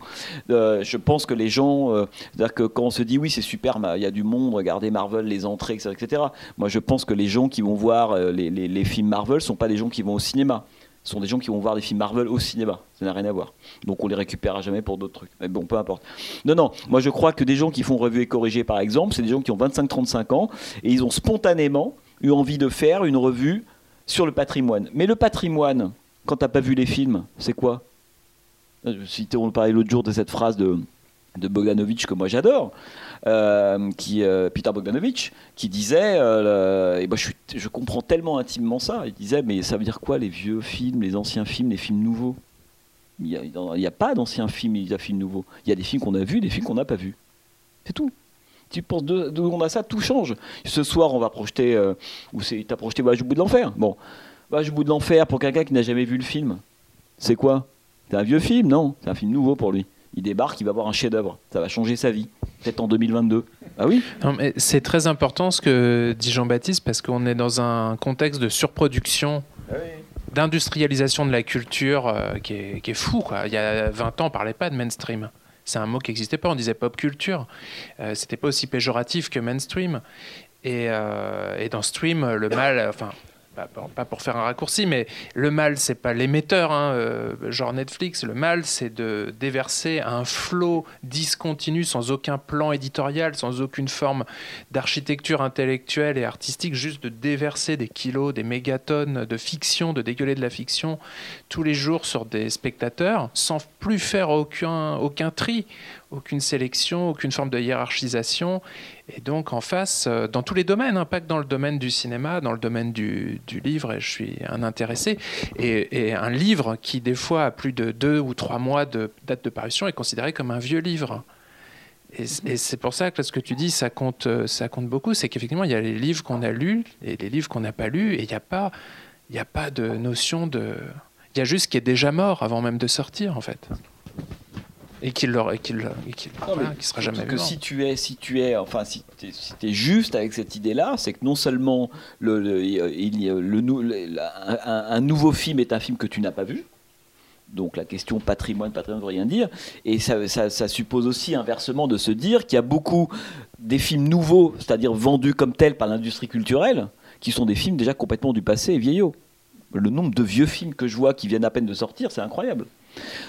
[SPEAKER 2] Euh, je pense que les gens, euh, c'est-à-dire que quand on se dit oui, c'est super, il y a du monde, regardez Marvel, les entrées, etc., etc. Moi, je pense que les gens qui vont voir les, les, films Marvel sont pas des gens qui vont au cinéma sont des gens qui vont voir des films Marvel au cinéma. Ça n'a rien à voir. Donc on les récupérera jamais pour d'autres trucs. Mais bon, peu importe. Non, non. Moi, je crois que des gens qui font revue et corrigée, par exemple, c'est des gens qui ont 25-35 ans et ils ont spontanément eu envie de faire une revue sur le patrimoine. Mais le patrimoine, quand tu n'as pas vu les films, c'est quoi? Euh, On parlait l'autre jour de cette phrase de, de Bogdanovich que moi j'adore. Euh, qui, euh, Peter Bogdanovich, qui disait, euh, et moi je, comprends tellement intimement ça, il disait, mais ça veut dire quoi les vieux films, les anciens films, les films nouveaux? Il n'y a, pas d'anciens films et de films nouveaux. Il y a des films qu'on a vus, des films qu'on n'a pas vus. C'est tout. Tu penses d'où on a ça, tout change. Ce soir, on va projeter, ou c'est, t'as projeté Voyage au bout de l'enfer. Bon, Voyage au bout de l'enfer pour quelqu'un qui n'a jamais vu le film, c'est quoi? C'est un vieux film, non? C'est un film nouveau pour lui il débarque, il va voir un chef-d'œuvre. Ça va changer sa vie. Peut-être en 2022. Ah oui?
[SPEAKER 3] C'est très important ce que dit Jean-Baptiste parce qu'on est dans un contexte de surproduction. Ah d'industrialisation de la culture euh, qui, est, fou. Quoi. Il y a 20 ans, on ne parlait pas de mainstream. c'est un mot qui n'existait pas. On disait pop culture. Euh, c'était pas aussi péjoratif que mainstream. Et, euh, et, dans stream, le mal, enfin, pas pour faire un raccourci, mais le mal, c'est pas l'émetteur, hein, euh, genre Netflix. Le mal, c'est de déverser un flot discontinu, sans aucun plan éditorial, sans aucune forme d'architecture intellectuelle et artistique, juste de déverser des kilos, des mégatonnes de fiction, de dégueuler de la fiction tous les jours sur des spectateurs, sans plus faire aucun, aucun tri, aucune sélection, aucune forme de hiérarchisation. Et donc en face, euh, dans tous les domaines, hein, pas que dans le domaine du cinéma, dans le domaine du, livre, et je suis un intéressé, et, un livre qui des fois a plus de deux ou trois mois de date de parution est considéré comme un vieux livre. Et, c'est pour ça que ce que tu dis, ça compte, euh, ça compte beaucoup, c'est qu'effectivement, il y a les livres qu'on a lus et les livres qu'on n'a pas lus, et il n'y a, pas, a pas de notion de... Il y a juste ce qui est déjà mort avant même de sortir, en fait et qu'il leur et qu'il sera jamais
[SPEAKER 2] que si tu es si tu es enfin si tu es, juste avec cette idée là c'est que non seulement le, il a le, un, nouveau film est un film que tu n'as pas vu. Donc la question patrimoine patrimoine ne veut rien dire. Et ça, ça, suppose aussi inversement de se dire qu'il y a beaucoup des films nouveaux c'est-à-dire vendus comme tels par l'industrie culturelle qui sont des films déjà complètement du passé et vieillots. Le nombre de vieux films que je vois qui viennent à peine de sortir c'est incroyable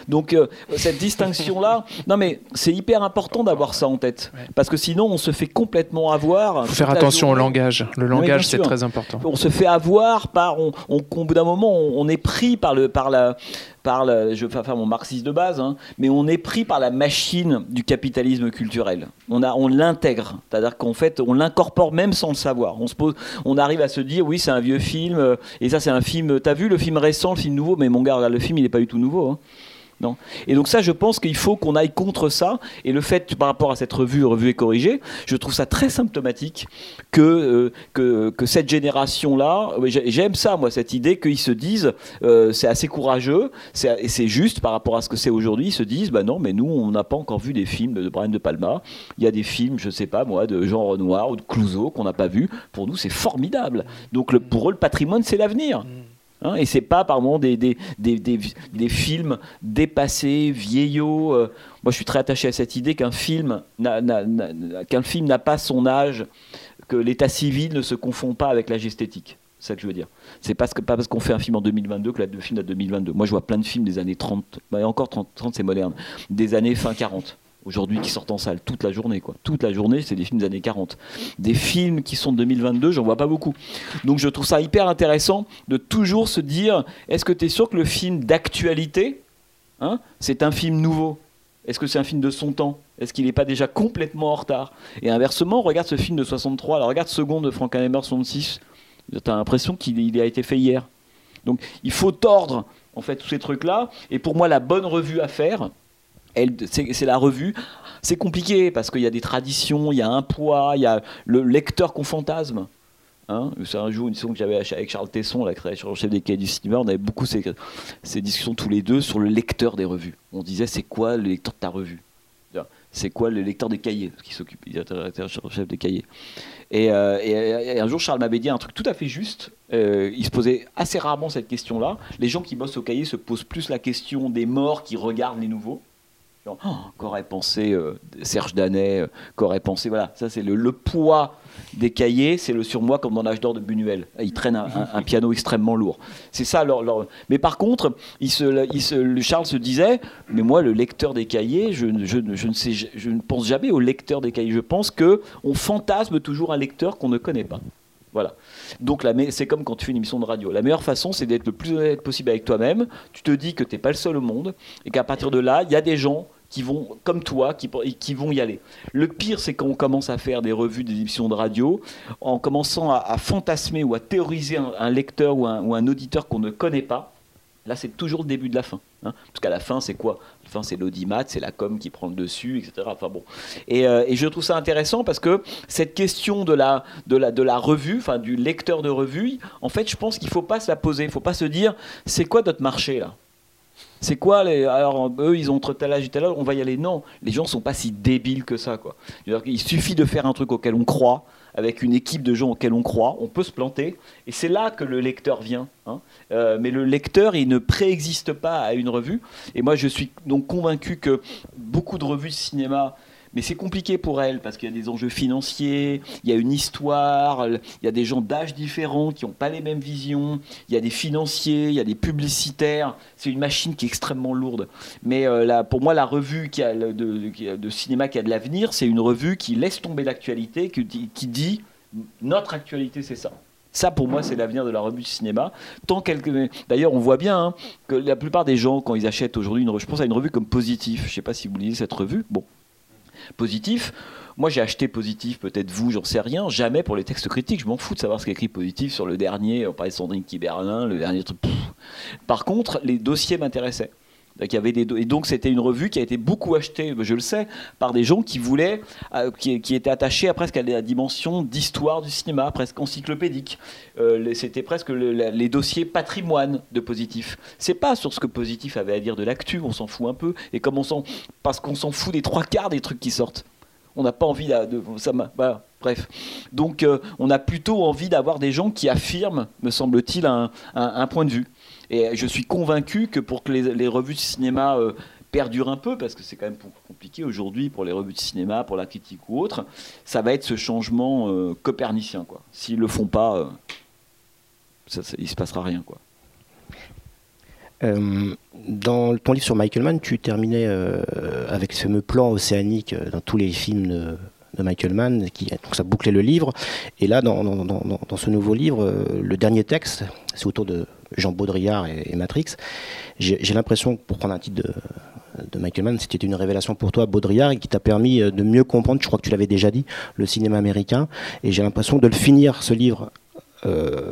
[SPEAKER 2] donc euh, cette distinction-là, non mais c'est hyper important d'avoir ça en tête, parce que sinon on se fait complètement avoir.
[SPEAKER 3] Faut faire attention au langage. Le langage c'est très important.
[SPEAKER 2] On se fait avoir par, on, au bout d'un moment on, est pris par le, par la, par je vais faire mon marxiste de base, hein, mais on est pris par la machine du capitalisme culturel. On, on l'intègre, c'est-à-dire qu'en fait, on l'incorpore même sans le savoir. On, se pose, on arrive à se dire, oui, c'est un vieux film, euh, et ça, c'est un film. T'as vu le film récent, le film nouveau? Mais mon gars, le film, il n'est pas du tout nouveau. Hein. Non. Et donc ça, je pense qu'il faut qu'on aille contre ça. Et le fait, par rapport à cette revue, revue et corrigée, je trouve ça très symptomatique que, euh, que, cette génération-là, j'aime ça, moi, cette idée qu'ils se disent, euh, c'est assez courageux, et c'est juste par rapport à ce que c'est aujourd'hui, ils se disent, bah non, mais nous, on n'a pas encore vu des films de Brian De Palma. Il y a des films, je sais pas moi, de Jean Renoir ou de Clouseau qu'on n'a pas vu. Pour nous, c'est formidable. Donc pour eux, le patrimoine, c'est l'avenir. Mm. Hein, et c'est pas par des, des, des, des, films dépassés, vieillots. Euh. moi, je suis très attaché à cette idée qu'un film qu'un film n'a pas son âge, que l'état civil ne se confond pas avec l'âge esthétique. C'est ça que je veux dire. C'est pas parce qu'on fait un film en 2022 que le film date de 2022. Moi, je vois plein de films des années 30, bah, encore 30, 30 c'est moderne, des années fin 40 aujourd'hui qui sortent en salle toute la journée quoi. Toute la journée, c'est des films des années 40. Des films qui sont de 2022, j'en vois pas beaucoup. Donc je trouve ça hyper intéressant de toujours se dire est-ce que tu es sûr que le film d'actualité hein, c'est un film nouveau? Est-ce que c'est un film de son temps? Est-ce qu'il n'est pas déjà complètement en retard? Et inversement, regarde ce film de 63, alors regarde Seconde de Frank Hammer 66. Tu as l'impression qu'il a été fait hier. Donc il faut tordre en fait tous ces trucs là et pour moi la bonne revue à faire c'est la revue. C'est compliqué parce qu'il y a des traditions, il y a un poids, il y a le lecteur qu'on fantasme. Hein c'est un jour, une discussion que j'avais avec Charles Tesson, la création chef des cahiers du cinéma, on avait beaucoup ces, discussions tous les deux sur le lecteur des revues. On disait c'est quoi le lecteur de ta revue? C'est quoi le lecteur des cahiers Qui s'occupe, il chef des cahiers. Euh, et, un jour, Charles m'avait dit un truc tout à fait juste. Euh, il se posait assez rarement cette question-là. Les gens qui bossent au cahier se posent plus la question des morts qui regardent les nouveaux. Oh, qu'aurait pensé euh, Serge Danet, euh, qu'aurait pensé, voilà, ça c'est le, poids des cahiers, c'est le surmoi comme dans l'âge d'or de Buñuel. Il traîne un, piano extrêmement lourd. C'est ça leur, Mais par contre, il se, Charles se disait, mais moi le lecteur des cahiers, je ne pense jamais au lecteur des cahiers. Je pense que on fantasme toujours un lecteur qu'on ne connaît pas. Voilà. Donc c'est comme quand tu fais une émission de radio. La meilleure façon, c'est d'être le plus honnête possible avec toi-même. Tu te dis que tu n'es pas le seul au monde et qu'à partir de là, il y a des gens qui vont, comme toi, qui, qui vont y aller. Le pire, c'est quand on commence à faire des revues, des émissions de radio, en commençant à, fantasmer ou à théoriser un, lecteur ou un, ou un auditeur qu'on ne connaît pas. Là, c'est toujours le début de la fin. Hein. Parce qu'à la fin, c'est quoi? La fin, c'est l'audimat, c'est la com qui prend le dessus, etc. Enfin bon. Et, euh, et, je trouve ça intéressant parce que cette question de la, de la, de la revue, enfin du lecteur de revue, en fait, je pense qu'il ne faut pas se la poser. Il ne faut pas se dire, c'est quoi notre marché là? C'est quoi les. Alors, eux, ils ont entre tel âge et tel âge, on va y aller. Non, les gens sont pas si débiles que ça, quoi. Il suffit de faire un truc auquel on croit, avec une équipe de gens auxquels on croit. On peut se planter, et c'est là que le lecteur vient. Hein. Euh, mais le lecteur, il ne préexiste pas à une revue. Et moi, je suis donc convaincu que beaucoup de revues de cinéma mais c'est compliqué pour elle parce qu'il y a des enjeux financiers, il y a une histoire, il y a des gens d'âge différents qui n'ont pas les mêmes visions, il y a des financiers, il y a des publicitaires. C'est une machine qui est extrêmement lourde. Mais euh, là, pour moi, la revue de, cinéma qui a de l'avenir, c'est une revue qui laisse tomber l'actualité, qui, dit notre actualité, c'est ça. Ça, pour moi, c'est l'avenir de la revue de cinéma. Tant D'ailleurs, on voit bien hein, que la plupart des gens, quand ils achètent aujourd'hui une revue, je pense à une revue comme Positif. Je ne sais pas si vous lisez cette revue. Bon, positif. Moi, j'ai acheté positif, peut-être vous, j'en sais rien, jamais pour les textes critiques. Je m'en fous de savoir ce qu'écrit positif sur le dernier. On parlait de Sandrine Kiberlin, le dernier truc. Par contre, les dossiers m'intéressaient. Avait des et donc c'était une revue qui a été beaucoup achetée, je le sais, par des gens qui voulaient, euh, qui, étaient attachés à presque à la dimension d'histoire du cinéma, presque encyclopédique. Euh, c'était presque les dossiers patrimoine de Positif. C'est pas sur ce que Positif avait à dire de l'actu, on s'en fout un peu, et comme on s'en, parce qu'on s'en fout des trois quarts des trucs qui sortent. On n'a pas envie de, ça bref. Donc euh, on a plutôt envie d'avoir des gens qui affirment, me semble-t-il, un point de vue. Et je suis convaincu que pour que les, revues de cinéma euh, perdurent un peu, parce que c'est quand même compliqué aujourd'hui pour les revues de cinéma, pour la critique ou autre, ça va être ce changement euh, copernicien. Quoi. S'ils le font pas, euh, il ne se passera rien. Quoi.
[SPEAKER 1] dans ton livre sur Michael Mann, tu terminais avec ce fameux plan océanique dans tous les films de Michael Mann, qui, donc ça bouclait le livre. Et là, dans, dans, ce nouveau livre, le dernier texte, c'est autour de Jean Baudrillard et, Matrix. J'ai l'impression, pour prendre un titre de, Michael Mann, c'était une révélation pour toi, Baudrillard, et qui t'a permis euh, de mieux comprendre, je crois que tu l'avais déjà dit, le cinéma américain. Et j'ai l'impression de le finir, ce livre, euh,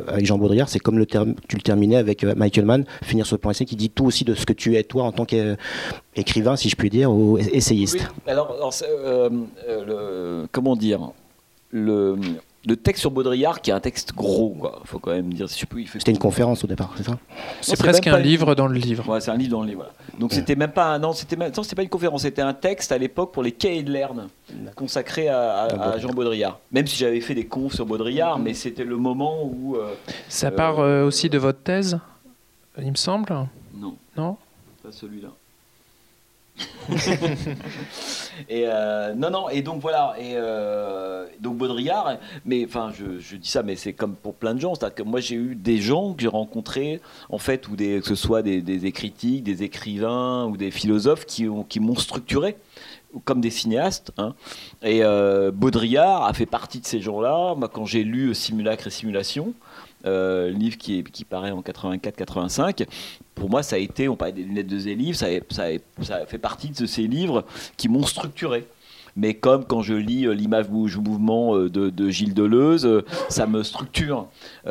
[SPEAKER 1] avec Jean Baudrillard, c'est comme le tu le terminais avec euh, Michael Mann, finir sur le point qui dit tout aussi de ce que tu es toi en tant qu'écrivain, si je puis dire, ou essayiste.
[SPEAKER 2] alors, comment dire le, le texte sur Baudrillard, qui est un texte gros, il faut quand même dire.
[SPEAKER 1] C'était une conférence au départ, c'est ça?
[SPEAKER 3] C'est presque un livre dans le livre.
[SPEAKER 2] Ouais, c'est un livre dans le livre. Donc c'était même pas un, non, c'était même, pas une conférence, c'était un texte à l'époque pour les cahiers de Lerne consacré à, Jean Baudrillard. Même si j'avais fait des confs sur Baudrillard, mais c'était le moment où. Euh,
[SPEAKER 3] ça part euh, aussi de votre thèse, il me semble?
[SPEAKER 2] Non.
[SPEAKER 3] Non?
[SPEAKER 2] Pas celui-là. et euh, non, non, et donc voilà, et euh, donc Baudrillard, mais enfin, je, dis ça, mais c'est comme pour plein de gens, c'est-à-dire que moi j'ai eu des gens que j'ai rencontrés, en fait, ou des, que ce soit des, des, critiques, des écrivains ou des philosophes qui, ont, qui m'ont structuré comme des cinéastes. Hein. Et euh, Baudrillard a fait partie de ces gens-là. Quand j'ai lu Simulacre et Simulation, euh, livre qui, qui paraît en 84-85. Pour moi, ça a été, on parlait des lunettes de Zélive, ça, ça, ça fait partie de ces livres qui m'ont structuré mais comme quand je lis euh, l'image bouge mouvement euh, de, Gilles Deleuze, ça me structure. où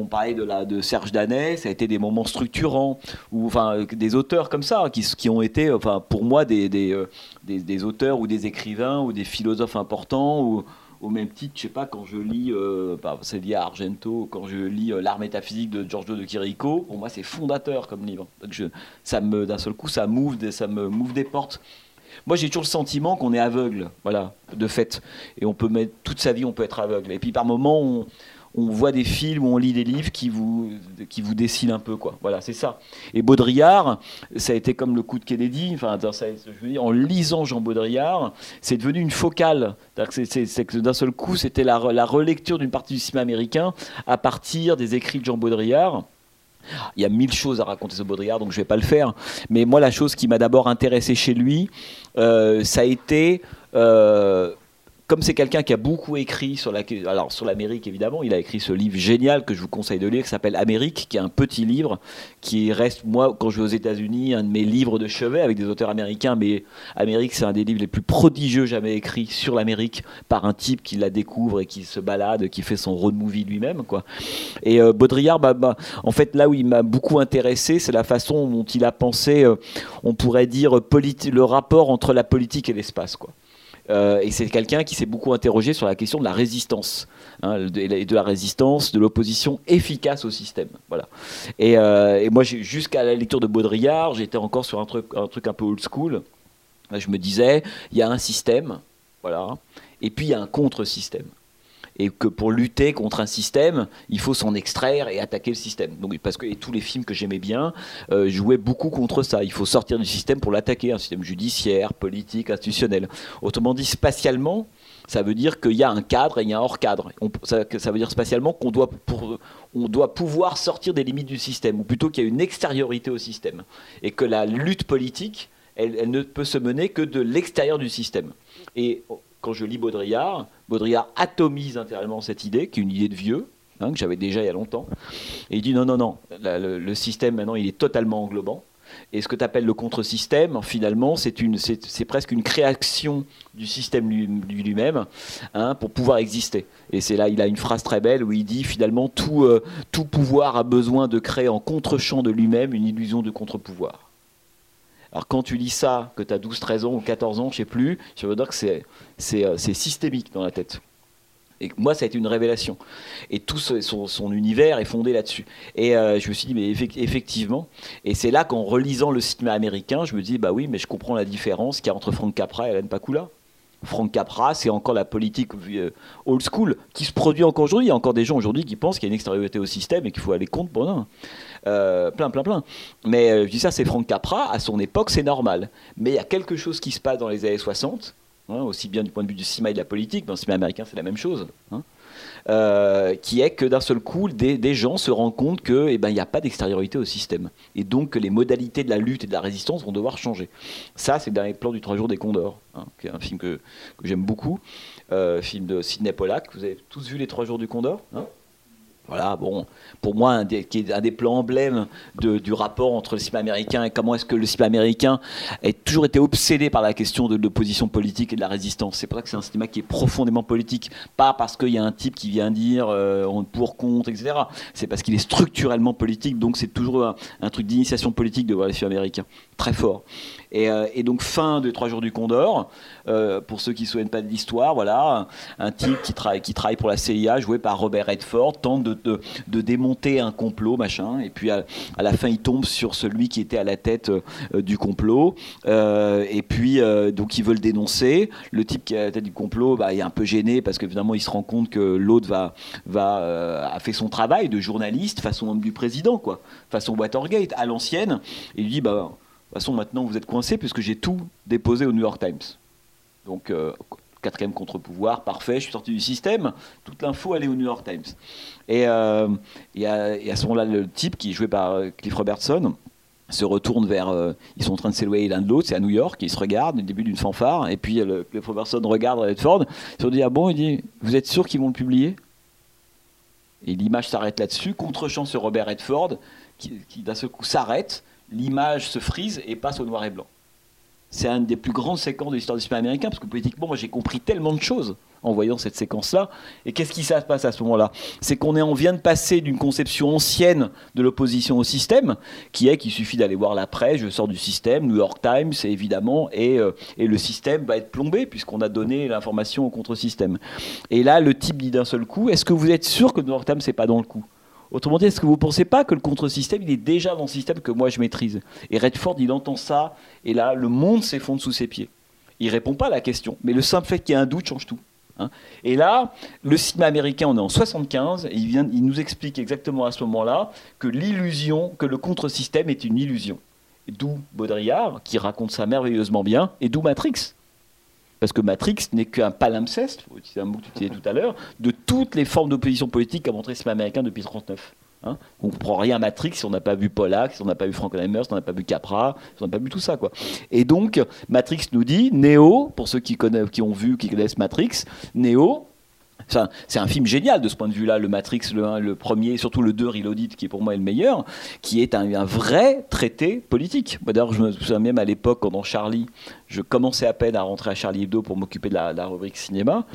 [SPEAKER 2] on parlait de, la, de Serge Danet, ça a été des moments structurants, ou enfin des auteurs comme ça qui, qui ont été, enfin pour moi des, des, des, auteurs ou des écrivains ou des philosophes importants au même titre, je sais pas, quand je lis, euh, bah, c'est lié Argento, quand je lis euh, L'art métaphysique de Giorgio de Chirico, pour moi c'est fondateur comme livre. je, ça me, d'un seul coup, ça m'ouvre des, me des portes. Moi j'ai toujours le sentiment qu'on est aveugle, voilà, de fait. Et on peut mettre toute sa vie, on peut être aveugle. Et puis par moments, on, on voit des films ou on lit des livres qui vous, qui vous dessinent un peu. Quoi. Voilà, c'est ça. Et Baudrillard, ça a été comme le coup de Kennedy. Enfin, je veux dire, en lisant Jean Baudrillard, c'est devenu une focale. C'est que d'un seul coup, c'était la, la relecture d'une partie du cinéma américain à partir des écrits de Jean Baudrillard. Il y a mille choses à raconter sur Baudrillard, donc je ne vais pas le faire. Mais moi, la chose qui m'a d'abord intéressé chez lui, euh, ça a été euh, comme c'est quelqu'un qui a beaucoup écrit sur la, alors sur l'Amérique évidemment, il a écrit ce livre génial que je vous conseille de lire qui s'appelle Amérique, qui est un petit livre qui reste moi quand je vais aux États-Unis un de mes livres de chevet avec des auteurs américains. Mais Amérique, c'est un des livres les plus prodigieux jamais écrits sur l'Amérique par un type qui la découvre et qui se balade, qui fait son road movie lui-même quoi. Et euh, Baudrillard, bah, bah, en fait là où il m'a beaucoup intéressé, c'est la façon dont il a pensé, euh, on pourrait dire le rapport entre la politique et l'espace quoi. Euh, et c'est quelqu'un qui s'est beaucoup interrogé sur la question de la résistance, hein, de, la résistance, de l'opposition efficace au système. Voilà. Et, euh, moi, jusqu'à la lecture de Baudrillard, j'étais encore sur un truc, un truc un peu old school. Je me disais, il y a un système, voilà, et puis il y a un contre-système. Et que pour lutter contre un système, il faut s'en extraire et attaquer le système. Donc parce que et tous les films que j'aimais bien euh, jouaient beaucoup contre ça. Il faut sortir du système pour l'attaquer, un système judiciaire, politique, institutionnel. Autrement dit, spatialement, ça veut dire qu'il y a un cadre et il y a un hors cadre. ça, veut dire spatialement qu'on doit, on doit pouvoir sortir des limites du système, ou plutôt qu'il y a une extériorité au système, et que la lutte politique, elle, ne peut se mener que de l'extérieur du système. Et quand je lis Baudrillard, Baudrillard atomise intérieurement cette idée, qui est une idée de vieux, hein, que j'avais déjà il y a longtemps, et il dit non, non, non, le système maintenant il est totalement englobant, et ce que tu appelles le contre-système, finalement, c'est, presque une création du système lui-même hein, pour pouvoir exister. Et c'est là, il a une phrase très belle où il dit finalement tout, euh, tout pouvoir a besoin de créer en contre-champ de lui-même une illusion de contre-pouvoir. Alors quand tu lis ça, que tu as 12, 13 ans ou 14 ans, je sais plus, je veux dire que c'est, euh, c'est systémique dans la tête. Et moi, ça a été une révélation. Et tout son, univers est fondé là-dessus. Et euh, je me suis dit, mais effectivement, et c'est là qu'en relisant le cinéma américain, je me dis, bah oui, mais je comprends la différence qu'il y a entre Frank Capra et Alan Pakula. Frank Capra, c'est encore la politique euh, old school qui se produit encore aujourd'hui. Il y a encore des gens aujourd'hui qui pensent qu'il y a une extériorité au système et qu'il faut aller contre. Bon, euh, plein, plein, plein. Mais je dis ça, c'est Frank Capra. À son époque, c'est normal. Mais il y a quelque chose qui se passe dans les années 60 Hein, aussi bien du point de vue du cinéma et de la politique, dans le cinéma américain c'est la même chose, hein, euh, qui est que d'un seul coup, des, gens se rendent compte qu'il eh ben, n'y a pas d'extériorité au système. Et donc que les modalités de la lutte et de la résistance vont devoir changer. Ça, c'est le dernier plan du Trois jours des Condors, hein, qui est un film que, j'aime beaucoup, euh, film de Sidney Pollack. Vous avez tous vu Les Trois jours du Condor voilà, bon, pour moi, un des, qui est un des plans emblèmes du rapport entre le cinéma américain et comment est-ce que le cinéma américain a toujours été obsédé par la question de l'opposition politique et de la résistance. C'est pour ça que c'est un cinéma qui est profondément politique, pas parce qu'il y a un type qui vient dire euh, pour, contre, etc. C'est parce qu'il est structurellement politique, donc c'est toujours un, un truc d'initiation politique de voir les films américains, très fort. Euh, et, donc fin de Trois jours du Condor, euh, pour ceux qui ne souviennent pas de l'histoire, voilà, un type qui travaille, qui travaille pour la CIA, joué par Robert Redford, tente de, de, démonter un complot, machin, et puis à, la fin il tombe sur celui qui était à la tête euh, du complot, et puis donc ils veulent dénoncer. Le type qui est à la tête du complot, bah, il est un peu gêné parce que il se rend compte que l'autre va, va a fait son travail de journaliste façon homme du président, quoi, façon Watergate à l'ancienne, et il dit bah toute façon, maintenant, vous êtes coincé puisque j'ai tout déposé au New York Times. Donc, euh, quatrième contre-pouvoir, parfait, je suis sorti du système. Toute l'info, est au New York Times. Et, euh, à, ce moment-là, le type qui est joué par euh, Cliff Robertson se retourne vers. ils sont en train de s'éloigner l'un de l'autre, c'est à New York, ils se regardent, au début d'une fanfare, et puis Cliff Robertson regarde Redford, ils se dit Ah bon, il dit Vous êtes sûr qu'ils vont le publier? Et l'image s'arrête là-dessus, contre-champ sur Robert Redford, qui, qui d'un seul coup s'arrête l'image se frise et passe au noir et blanc. C'est un des plus grands séquences de l'histoire du cinéma américain, parce que politiquement, moi j'ai compris tellement de choses en voyant cette séquence-là. Et qu'est-ce qui se passe à ce moment-là? C'est qu'on on vient de passer d'une conception ancienne de l'opposition au système, qui est qu'il suffit d'aller voir la presse, je sors du système, New York Times, évidemment, et, euh, et le système va être plombé, puisqu'on a donné l'information au contre-système. Et là, le type dit d'un seul coup, est-ce que vous êtes sûr que New York Times n'est pas dans le coup? Autrement dit, est-ce que vous ne pensez pas que le contre-système, il est déjà dans le système que moi je maîtrise Et Redford, il entend ça, et là, le monde s'effondre sous ses pieds. Il répond pas à la question, mais le simple fait qu'il y ait un doute change tout. Hein. et là, le cinéma américain, on est en 75, et il, il nous explique exactement à ce moment-là que l'illusion, que le contre-système est une illusion. D'où Baudrillard, qui raconte ça merveilleusement bien, et d'où Matrix. Parce que Matrix n'est qu'un palimpseste, c'est un mot que tu disais tout à l'heure, de toutes les formes d'opposition politique qu'a montré le cinéma américain depuis 1939. Hein on ne comprend rien à Matrix si on n'a pas vu Pollack, si on n'a pas vu Frankenheimer, si on n'a pas vu Capra, si on n'a pas vu tout ça. Quoi. Et donc, Matrix nous dit, Neo, pour ceux qui, connaissent, qui ont vu, qui connaissent Matrix, Neo, c'est un film génial de ce point de vue-là, le Matrix, le 1, le premier, surtout le 2, Reloaded, qui est pour moi le meilleur, qui est un, vrai traité politique. D'ailleurs, je me souviens même à l'époque, quand dans Charlie, je commençais à peine à rentrer à Charlie Hebdo pour m'occuper de la, rubrique cinéma.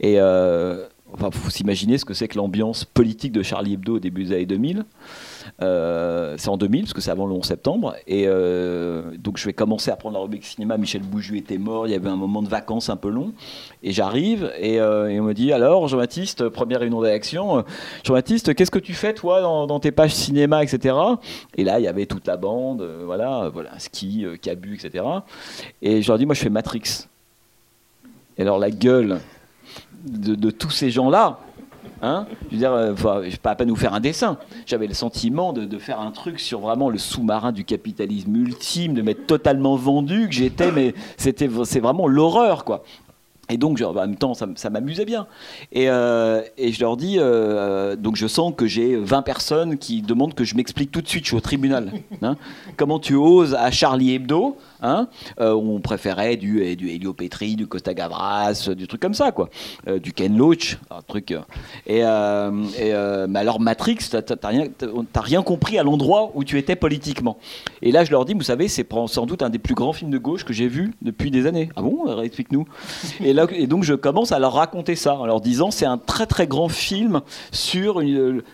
[SPEAKER 2] Et euh, enfin, faut s'imaginer ce que c'est que l'ambiance politique de Charlie Hebdo au début des années 2000. Euh, c'est en 2000, parce que c'est avant le 11 septembre. Et euh, donc je vais commencer à prendre la rubrique cinéma. Michel Bouju était mort, il y avait un moment de vacances un peu long. Et j'arrive, et, euh, on me dit Alors, Jean-Baptiste, première réunion d'action, Jean-Baptiste, qu'est-ce que tu fais, toi, dans, tes pages cinéma, etc. Et là, il y avait toute la bande, voilà, voilà, ski, cabu, etc. Et je leur dis Moi, je fais Matrix. Et alors, la gueule de, tous ces gens-là. Hein je veux dire, euh, je pas, pas nous faire un dessin. J'avais le sentiment de, faire un truc sur vraiment le sous-marin du capitalisme ultime, de m'être totalement vendu, que j'étais, mais c'était, c'est vraiment l'horreur, quoi. Et donc, en même temps, ça, m'amusait bien. Et, euh, et, je leur dis, euh, donc je sens que j'ai 20 personnes qui demandent que je m'explique tout de suite, je suis au tribunal. Hein. Comment tu oses à Charlie Hebdo Hein euh, on préférait du, euh, du Helio Petri, du Costa Gavras, du truc comme ça, quoi. Euh, du Ken Loach, un truc. Et, mais alors Matrix, t'as rien, rien compris à l'endroit où tu étais politiquement. Et là, je leur dis, vous savez, c'est sans doute un des plus grands films de gauche que j'ai vu depuis des années. Ah bon? Explique-nous. Et donc, je commence à leur raconter ça, en leur disant, c'est un très très grand film sur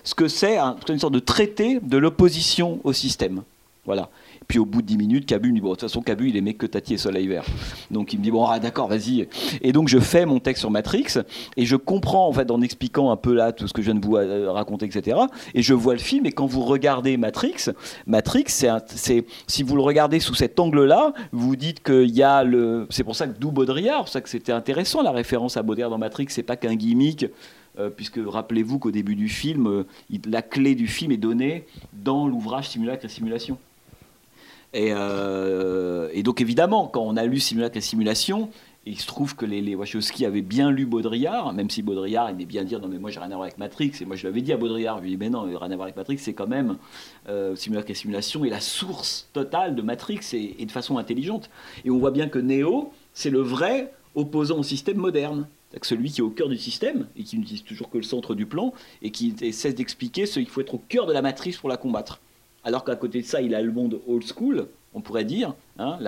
[SPEAKER 2] ce que c'est une sorte de traité de l'opposition au système. Voilà. Puis au bout de 10 minutes, Cabu me dit, bon, de toute façon, Cabu, il aimait que Tati et Soleil Vert. Donc il me dit, bon, ah, d'accord, vas-y. Et donc je fais mon texte sur Matrix, et je comprends, en fait, en expliquant un peu là tout ce que je viens de vous euh, raconter, etc. Et je vois le film, et quand vous regardez Matrix, Matrix, c'est, si vous le regardez sous cet angle-là, vous dites qu'il y a le. C'est pour ça que d'où Baudrillard, c'est pour ça que c'était intéressant la référence à Baudrillard dans Matrix, c'est pas qu'un gimmick. Euh, puisque rappelez-vous qu'au début du film, euh, la clé du film est donnée dans l'ouvrage Simulacre et Simulation. Euh, et, donc évidemment, quand on a lu Simulacre et Simulation, il se trouve que les, les, Wachowski avaient bien lu Baudrillard, même si Baudrillard aimait bien dire non mais moi j'ai rien à voir avec Matrix, et moi je l'avais dit à Baudrillard, je lui ai dit mais non, rien à voir avec Matrix, c'est quand même euh, Simulacre et Simulation est la source totale de Matrix et, de façon intelligente. Et on voit bien que Neo, c'est le vrai opposant au système moderne. Celui qui est au cœur du système et qui n'utilise toujours que le centre du plan et qui cesse d'expliquer ce qu'il faut être au cœur de la matrice pour la combattre. Alors qu'à côté de ça, il a le monde old school, on pourrait dire, hein,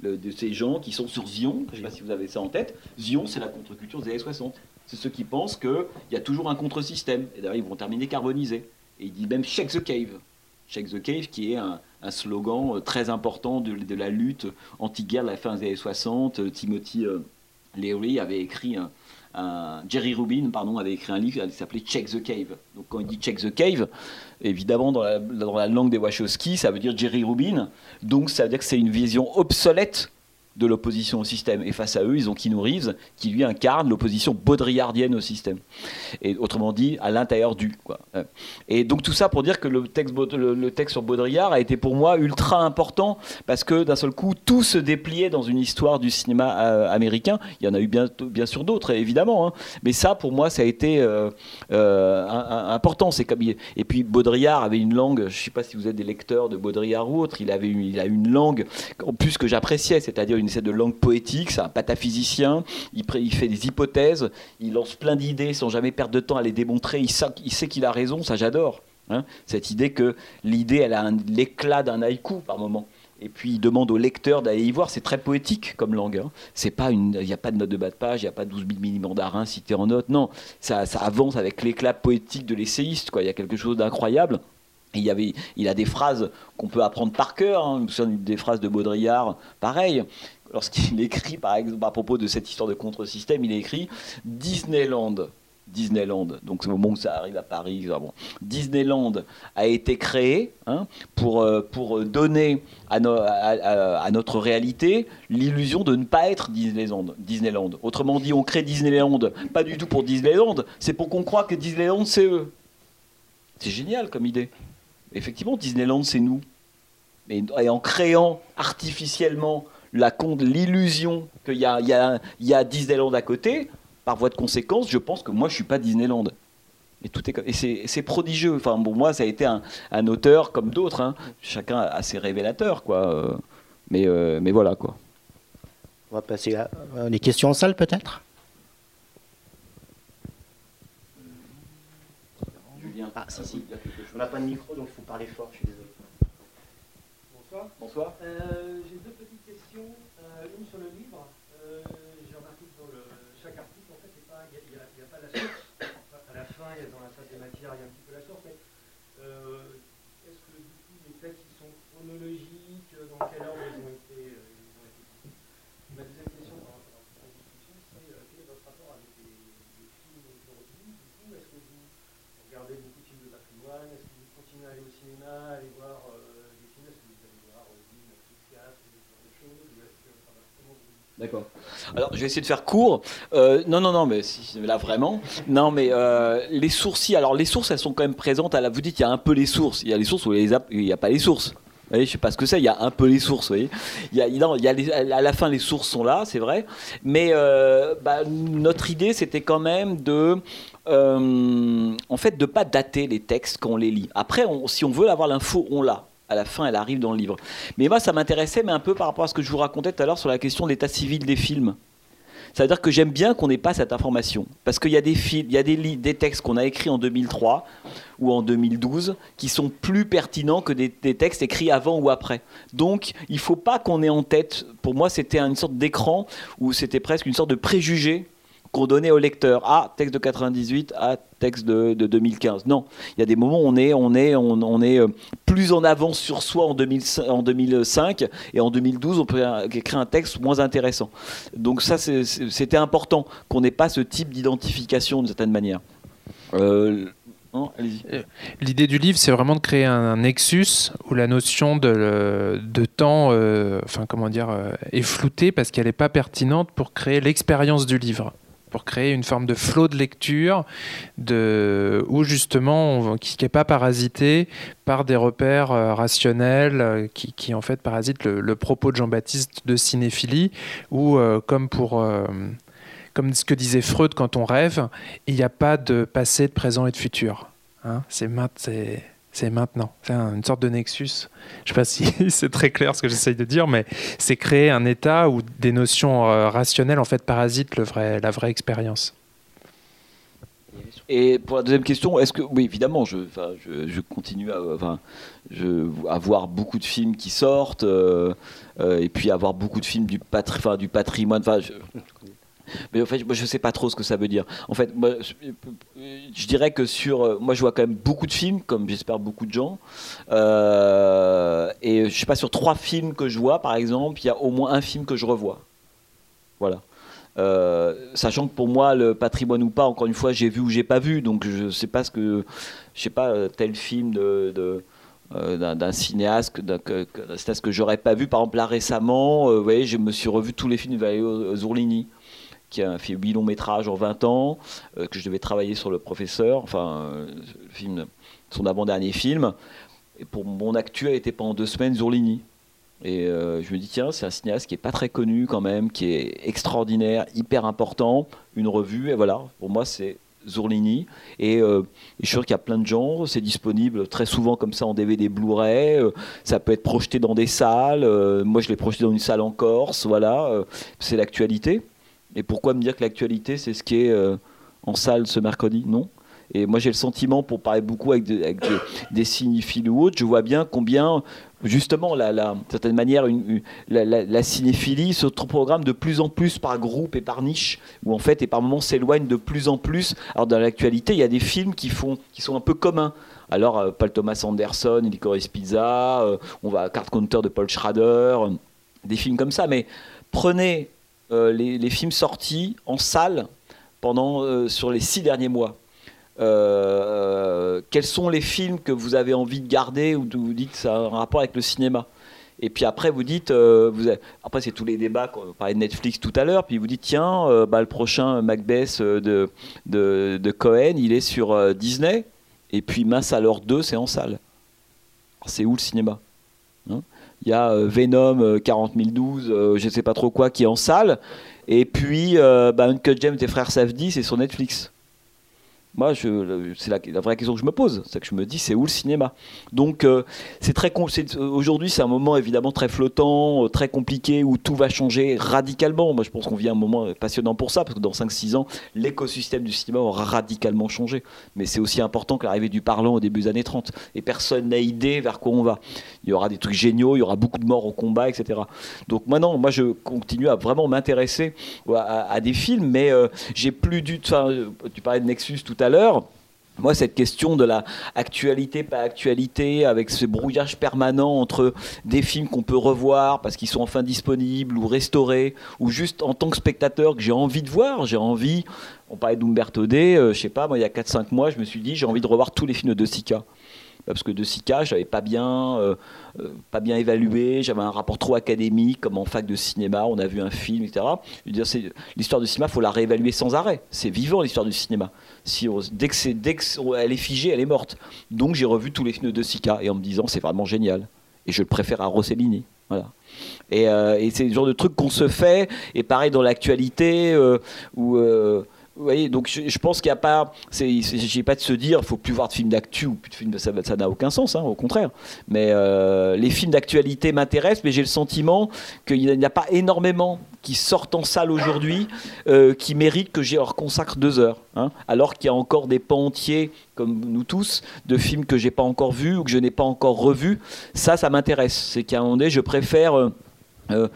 [SPEAKER 2] de ces gens qui sont sur Zion, je ne sais pas si vous avez ça en tête, Zion c'est la contre-culture des années 60. C'est ceux qui pensent qu'il y a toujours un contre-système, et d'ailleurs ils vont terminer carbonisés. Et il dit même Shake the Cave. Shake the Cave qui est un, slogan euh, très important de, la lutte anti-guerre de la fin des années 60. Timothy euh, Leary avait écrit un, Jerry Rubin pardon, avait écrit un livre qui s'appelait Check the Cave. Donc quand il dit Check the Cave, évidemment dans la, dans la langue des Wachowski, ça veut dire Jerry Rubin. Donc ça veut dire que c'est une vision obsolète de l'opposition au système. Et face à eux, ils ont Keanu Reeves, qui lui incarne l'opposition baudrillardienne au système. Et autrement dit, à l'intérieur du. Quoi. Et donc tout ça pour dire que le texte, le, texte sur Baudrillard a été pour moi ultra important, parce que d'un seul coup, tout se dépliait dans une histoire du cinéma euh, américain. Il y en a eu bien, bien sûr d'autres, évidemment. Hein. Mais ça, pour moi, ça a été euh, euh, important. C'est comme, et puis Baudrillard avait une langue, je ne sais pas si vous êtes des lecteurs de Baudrillard ou autre, il, avait il a une langue, en plus que j'appréciais, c'est-à-dire une de langue poétique, c'est un pataphysicien, il, il, fait des hypothèses, il lance plein d'idées sans jamais perdre de temps à les démontrer, il sait qu'il a raison, ça j'adore. Hein. Cette idée que l'idée, elle a l'éclat d'un haïku par moment. Et puis il demande au lecteur d'aller y voir, c'est très poétique comme langue. Hein. Il n'y a pas de note de bas de page, il n'y a pas 12 000 mini mandarins cités en notes. Non, ça, ça avance avec l'éclat poétique de l'essayiste. Quoi. Il y a quelque chose d'incroyable il, y avait, il a des phrases qu'on peut apprendre par cœur, hein, des phrases de Baudrillard, pareil. Lorsqu'il écrit, par exemple, à propos de cette histoire de contre-système, il écrit Disneyland. Disneyland, donc c'est au moment où ça arrive à Paris. Disneyland a été créé hein, pour, euh, pour donner à, à, notre réalité l'illusion de ne pas être Disneyland, Disneyland. Autrement dit, on crée Disneyland pas du tout pour Disneyland, c'est pour qu'on croit que Disneyland c'est eux. C'est génial comme idée effectivement, Disneyland, c'est nous. Et, en créant artificiellement l'illusion qu'il y a, Disneyland à côté, par voie de conséquence, je pense que moi, je suis pas Disneyland. Et tout est et c'est prodigieux. Enfin, pour moi, ça a été un, auteur comme d'autres. Hein. Chacun a ses révélateurs, quoi. Euh, mais, euh, mais voilà, quoi.
[SPEAKER 1] On va passer à les questions en salle, peut-être? Ah, si, si. On n'a pas de micro, donc il faut parler fort, je suis désolé.
[SPEAKER 5] Bonsoir. Bonsoir. Euh, j'ai deux petites questions. Euh, une sur le livre. Euh, j'ai remarqué que dans le, chaque article, en fait, il n'y a, a, pas la source. à la fin, il y a dans la salle des matières, il y a un petit peu la source, mais est-ce que du coup, les textes qui sont chronologiques, dans quel ordre ils ont été, ils ont été Ma deuxième question par rapport à cette discussion, c'est quel est votre rapport avec les, les films aujourd'hui Du coup, est-ce que vous regardez beaucoup de films de patrimoine aller au cinéma, aller voir euh, des films Est-ce que vous allez voir euh, Dune, ce genre de choses Ou est-ce que, comment vous
[SPEAKER 2] Alors, je vais essayer de faire court. Euh, non, non, non, mais là vraiment. Non, mais euh, les sourcils. Alors, les sources, elles sont quand même présentes. À vous dites, il y a un peu les sources. Il y a les sources où il n'y a pas les sources. Je sais pas ce que c'est. Il y a un peu les sources. Vous voyez. Il y a, à la fin, les sources sont là, c'est vrai. Mais euh, bah, notre idée, c'était quand même de, en fait, de pas dater les textes quand on les lit. Après, si on veut avoir l'info, on l'a à la fin, elle arrive dans le livre. Mais moi, ça m'intéressait, mais un peu par rapport à ce que je vous racontais tout à l'heure sur la question de l'état civil des films. C'est-à-dire que j'aime bien qu'on n'ait pas cette information. Parce qu'il y a des films, il y a des, des textes qu'on a écrits en 2003 ou en 2012 qui sont plus pertinents que des, des textes écrits avant ou après. Donc, il ne faut pas qu'on ait en tête, pour moi, c'était une sorte d'écran où c'était presque une sorte de préjugé qu'on donnait au lecteur. Ah, texte de 98, ah, texte de, 2015. Non, il y a des moments où on est, on est, on, est euh, plus en avance sur soi en, 2005 et en 2012, on peut écrire un texte moins intéressant. Donc ça, c'était important qu'on n'ait pas ce type d'identification d'une certaine manière. Euh,
[SPEAKER 3] euh, l'idée du livre, c'est vraiment de créer un, nexus où la notion de, temps, enfin comment dire, est floutée parce qu'elle n'est pas pertinente pour créer l'expérience du livre pour créer une forme de flot de lecture de, où justement qui n'est pas parasité par des repères euh, rationnels euh, qui, en fait parasitent le, propos de Jean-Baptiste de cinéphilie ou euh, comme pour comme ce que disait Freud quand on rêve, il n'y a pas de passé, de présent et de futur. Hein c'est c'est maintenant. C'est une sorte de nexus. Je ne sais pas si c'est très clair ce que j'essaye de dire, mais c'est créer un état où des notions euh, rationnelles en fait parasitent le vrai, la vraie expérience.
[SPEAKER 2] Et pour la deuxième question, est-ce que oui, évidemment, je, continue à, enfin, voir beaucoup de films qui sortent, euh, euh, et puis avoir beaucoup de films du, patri, du patrimoine. Mais en fait, moi, je sais pas trop ce que ça veut dire. En fait, moi, je, dirais que sur. Euh, moi, je vois quand même beaucoup de films, comme j'espère beaucoup de gens. Euh, et je sais pas, sur trois films que je vois, par exemple, il y a au moins un film que je revois. Voilà. Euh, sachant que pour moi, le patrimoine ou pas, encore une fois, j'ai vu ou j'ai pas vu. Donc, je sais pas ce que. Je sais pas, tel film de, d'un cinéaste, d'un cinéaste que j'aurais pas vu. Par exemple, là récemment, vous voyez, je me suis revu tous les films de Zourlini qui a fait 8 longs métrages en 20 ans, euh, que je devais travailler sur le professeur, enfin, euh, son avant-dernier film. Et pour mon actuel, était pendant deux semaines Zourlini. Et euh, je me dis, tiens, c'est un cinéaste qui est pas très connu quand même, qui est extraordinaire, hyper important, une revue, et voilà, pour moi, c'est Zourlini. Et, je suis sûr qu'il y a plein de gens, c'est disponible très souvent comme ça en DVD Blu-ray, ça peut être projeté dans des salles, moi je l'ai projeté dans une salle en Corse, voilà, c'est l'actualité. Et pourquoi me dire que l'actualité, c'est ce qui est euh, en salle ce mercredi? Non. Et moi, j'ai le sentiment, pour parler beaucoup avec, des, cinéphiles ou autres, je vois bien combien, justement, la, certaine manière, la, cinéphilie se programme de plus en plus par groupe et par niche, où en fait, et par moments, s'éloigne de plus en plus. Alors, dans l'actualité, il y a des films qui, font, qui sont un peu communs. Alors, euh, Paul Thomas Anderson, Licorice Pizza, euh, on va à Card Counter de Paul Schrader, des films comme ça. Mais prenez euh, les, films sortis en salle pendant, euh, sur les six derniers mois. Euh, quels sont les films que vous avez envie de garder ou vous dites que ça a un rapport avec le cinéma? Et puis après, vous dites, après c'est tous les débats, on parlait de Netflix tout à l'heure, puis vous dites, tiens, bah, le prochain Macbeth de, de, Cohen, il est sur Disney, et puis Mince alors 2, c'est en salle. C'est où le cinéma? Hein? Il y a euh, Venom 40012, euh, euh, je ne sais pas trop quoi, qui est en salle. Et puis, bah, Uncut James et Frères Safdie, c'est sur Netflix. Moi, c'est la, vraie question que je me pose, c'est que je me dis, c'est où le cinéma? Donc, euh, c'est très aujourd'hui, c'est un moment évidemment très flottant, euh, très compliqué, où tout va changer radicalement. Moi, je pense qu'on vit un moment passionnant pour ça, parce que dans 5-6 ans, l'écosystème du cinéma aura radicalement changé. Mais c'est aussi important que l'arrivée du parlant au début des années 30. Et personne n'a idée vers quoi on va. Il y aura des trucs géniaux, il y aura beaucoup de morts au combat, etc. Donc, maintenant, moi, je continue à vraiment m'intéresser à, des films, mais euh, j'ai plus du. Tu parlais de Nexus tout à l'heure, moi, cette question de la actualité, pas actualité, avec ce brouillage permanent entre des films qu'on peut revoir parce qu'ils sont enfin disponibles ou restaurés, ou juste en tant que spectateur que j'ai envie de voir, j'ai envie. On parlait d'Umberto D, euh, je sais pas, moi, il y a 4-5 mois, je me suis dit, j'ai envie de revoir tous les films de Sika parce que De Sica, je n'avais pas euh, euh, pas bien évalué, j'avais un rapport trop académique, comme en fac de cinéma, on a vu un film, etc. l'histoire du cinéma, il faut la réévaluer sans arrêt. C'est vivant l'histoire du cinéma. Dès que elle est figée, elle est morte. Donc j'ai revu tous les films de Sica et en me disant c'est vraiment génial. Et je le préfère à Rossellini. Voilà. Et, et c'est le genre de truc qu'on se fait. Et pareil dans l'actualité où vous voyez, donc je, pense qu'il n'y a pas, j'ai pas de se dire, il faut plus voir de films d'actu ou plus de films, ça, n'a aucun sens, hein, au contraire. Mais euh, les films d'actualité m'intéressent, mais j'ai le sentiment qu'il n'y a pas énormément qui sortent en salle aujourd'hui euh, qui méritent que j'y consacre deux heures. Hein. alors qu'il y a encore des pans entiers, comme nous tous, de films que j'ai pas encore vus ou que je n'ai pas encore revus. Ça, ça m'intéresse. C'est qu'à un moment donné, je préfère. Euh,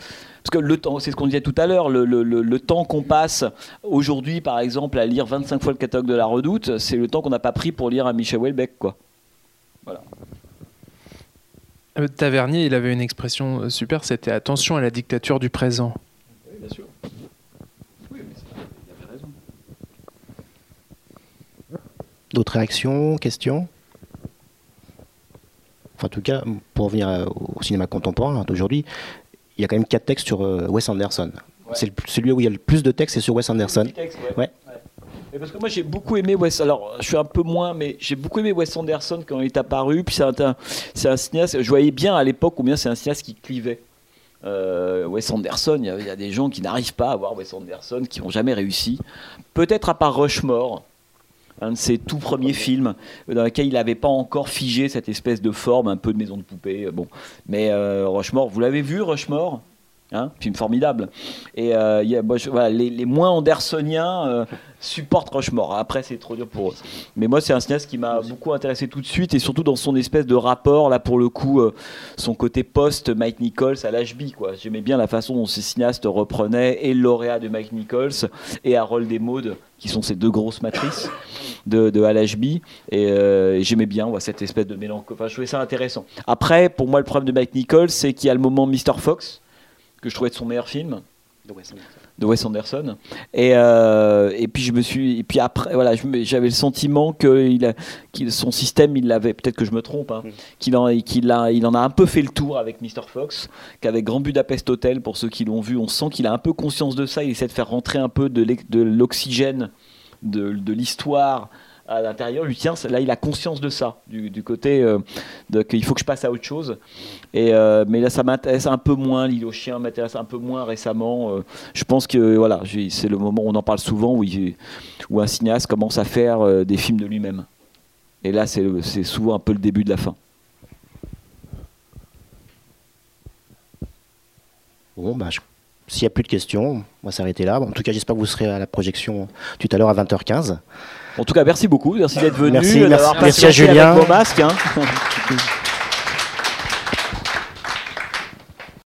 [SPEAKER 2] parce que le temps, c'est ce qu'on disait tout à l'heure, le, temps qu'on passe aujourd'hui, par exemple, à lire 25 fois le catalogue de la Redoute, c'est le temps qu'on n'a pas pris pour lire un Michel Houellebecq, quoi. Voilà.
[SPEAKER 3] Euh, Tavernier, il avait une expression euh, super, c'était attention à la dictature du présent.
[SPEAKER 2] Oui, bien sûr. Oui, mais il avait raison.
[SPEAKER 1] D'autres réactions, questions? Enfin, en tout cas, pour revenir au cinéma contemporain d'aujourd'hui, il y a quand même quatre textes sur euh, Wes Anderson. C'est celui où il y a le plus de textes, c'est sur Wes Anderson.
[SPEAKER 2] ouais. parce que moi j'ai beaucoup aimé Wes. Alors je suis un peu moins, mais j'ai beaucoup aimé Wes Anderson quand il est apparu. Puis c'est un, un, cinéaste. Je voyais bien à l'époque ou bien c'est un cinéaste qui clivait. Euh, Wes Anderson, il y, a des gens qui n'arrivent pas à voir Wes Anderson, qui n'ont jamais réussi. Peut-être à part Rushmore, un de ses tout premiers films dans lequel il n'avait pas encore figé cette espèce de forme un peu de maison de poupée. Euh, bon, mais euh, Rushmore, vous l'avez vu Rushmore? Hein, film formidable. Et euh, les, moins andersoniens euh, supportent Rushmore. Après, c'est trop dur pour eux. Mais moi, c'est un cinéaste qui m'a beaucoup intéressé tout de suite, et surtout dans son espèce de rapport, là, pour le coup, euh, son côté post-Mike Nichols à l'HB. J'aimais bien la façon dont ces cinéastes reprenaient et le lauréat de Mike Nichols et Harold et Maud, qui sont ces deux grosses matrices de, de Et euh, j'aimais bien cette espèce de mélange. Enfin, je trouvais ça intéressant. Après, pour moi, le problème de Mike Nichols, c'est qu'il y a le moment Mr. Fox que je trouvais de son meilleur film de Wes Anderson. Et, euh, et puis je me suis, et puis après, voilà, j'avais le sentiment que il son système, il l'avait, peut-être que je me trompe, hein, mm. qu'il en, qu'il a, il en a un peu fait le tour avec Mr. Fox, qu'avec Grand Budapest Hotel, pour ceux qui l'ont vu, on sent qu'il a un peu conscience de ça. Il essaie de faire rentrer un peu de l'oxygène de, de l'histoire à l'intérieur lui tient, là il a conscience de ça, du, côté euh, qu'il faut que je passe à autre chose. Et, euh, mais là ça m'intéresse un peu moins, l'île aux chiens m'intéresse un peu moins récemment. Euh, je pense que voilà, c'est le moment où on en parle souvent, où, où un cinéaste commence à faire des films de lui-même. Et là c'est souvent un peu le début de la fin.
[SPEAKER 1] Bon, bah, s'il n'y a plus de questions, on va s'arrêter là. en tout cas, j'espère que vous serez à la projection tout à l'heure à 20h15.
[SPEAKER 2] En tout cas, merci beaucoup. Merci d'être venu.
[SPEAKER 1] Merci, merci, merci à Julien.
[SPEAKER 2] Avec vos masques, hein.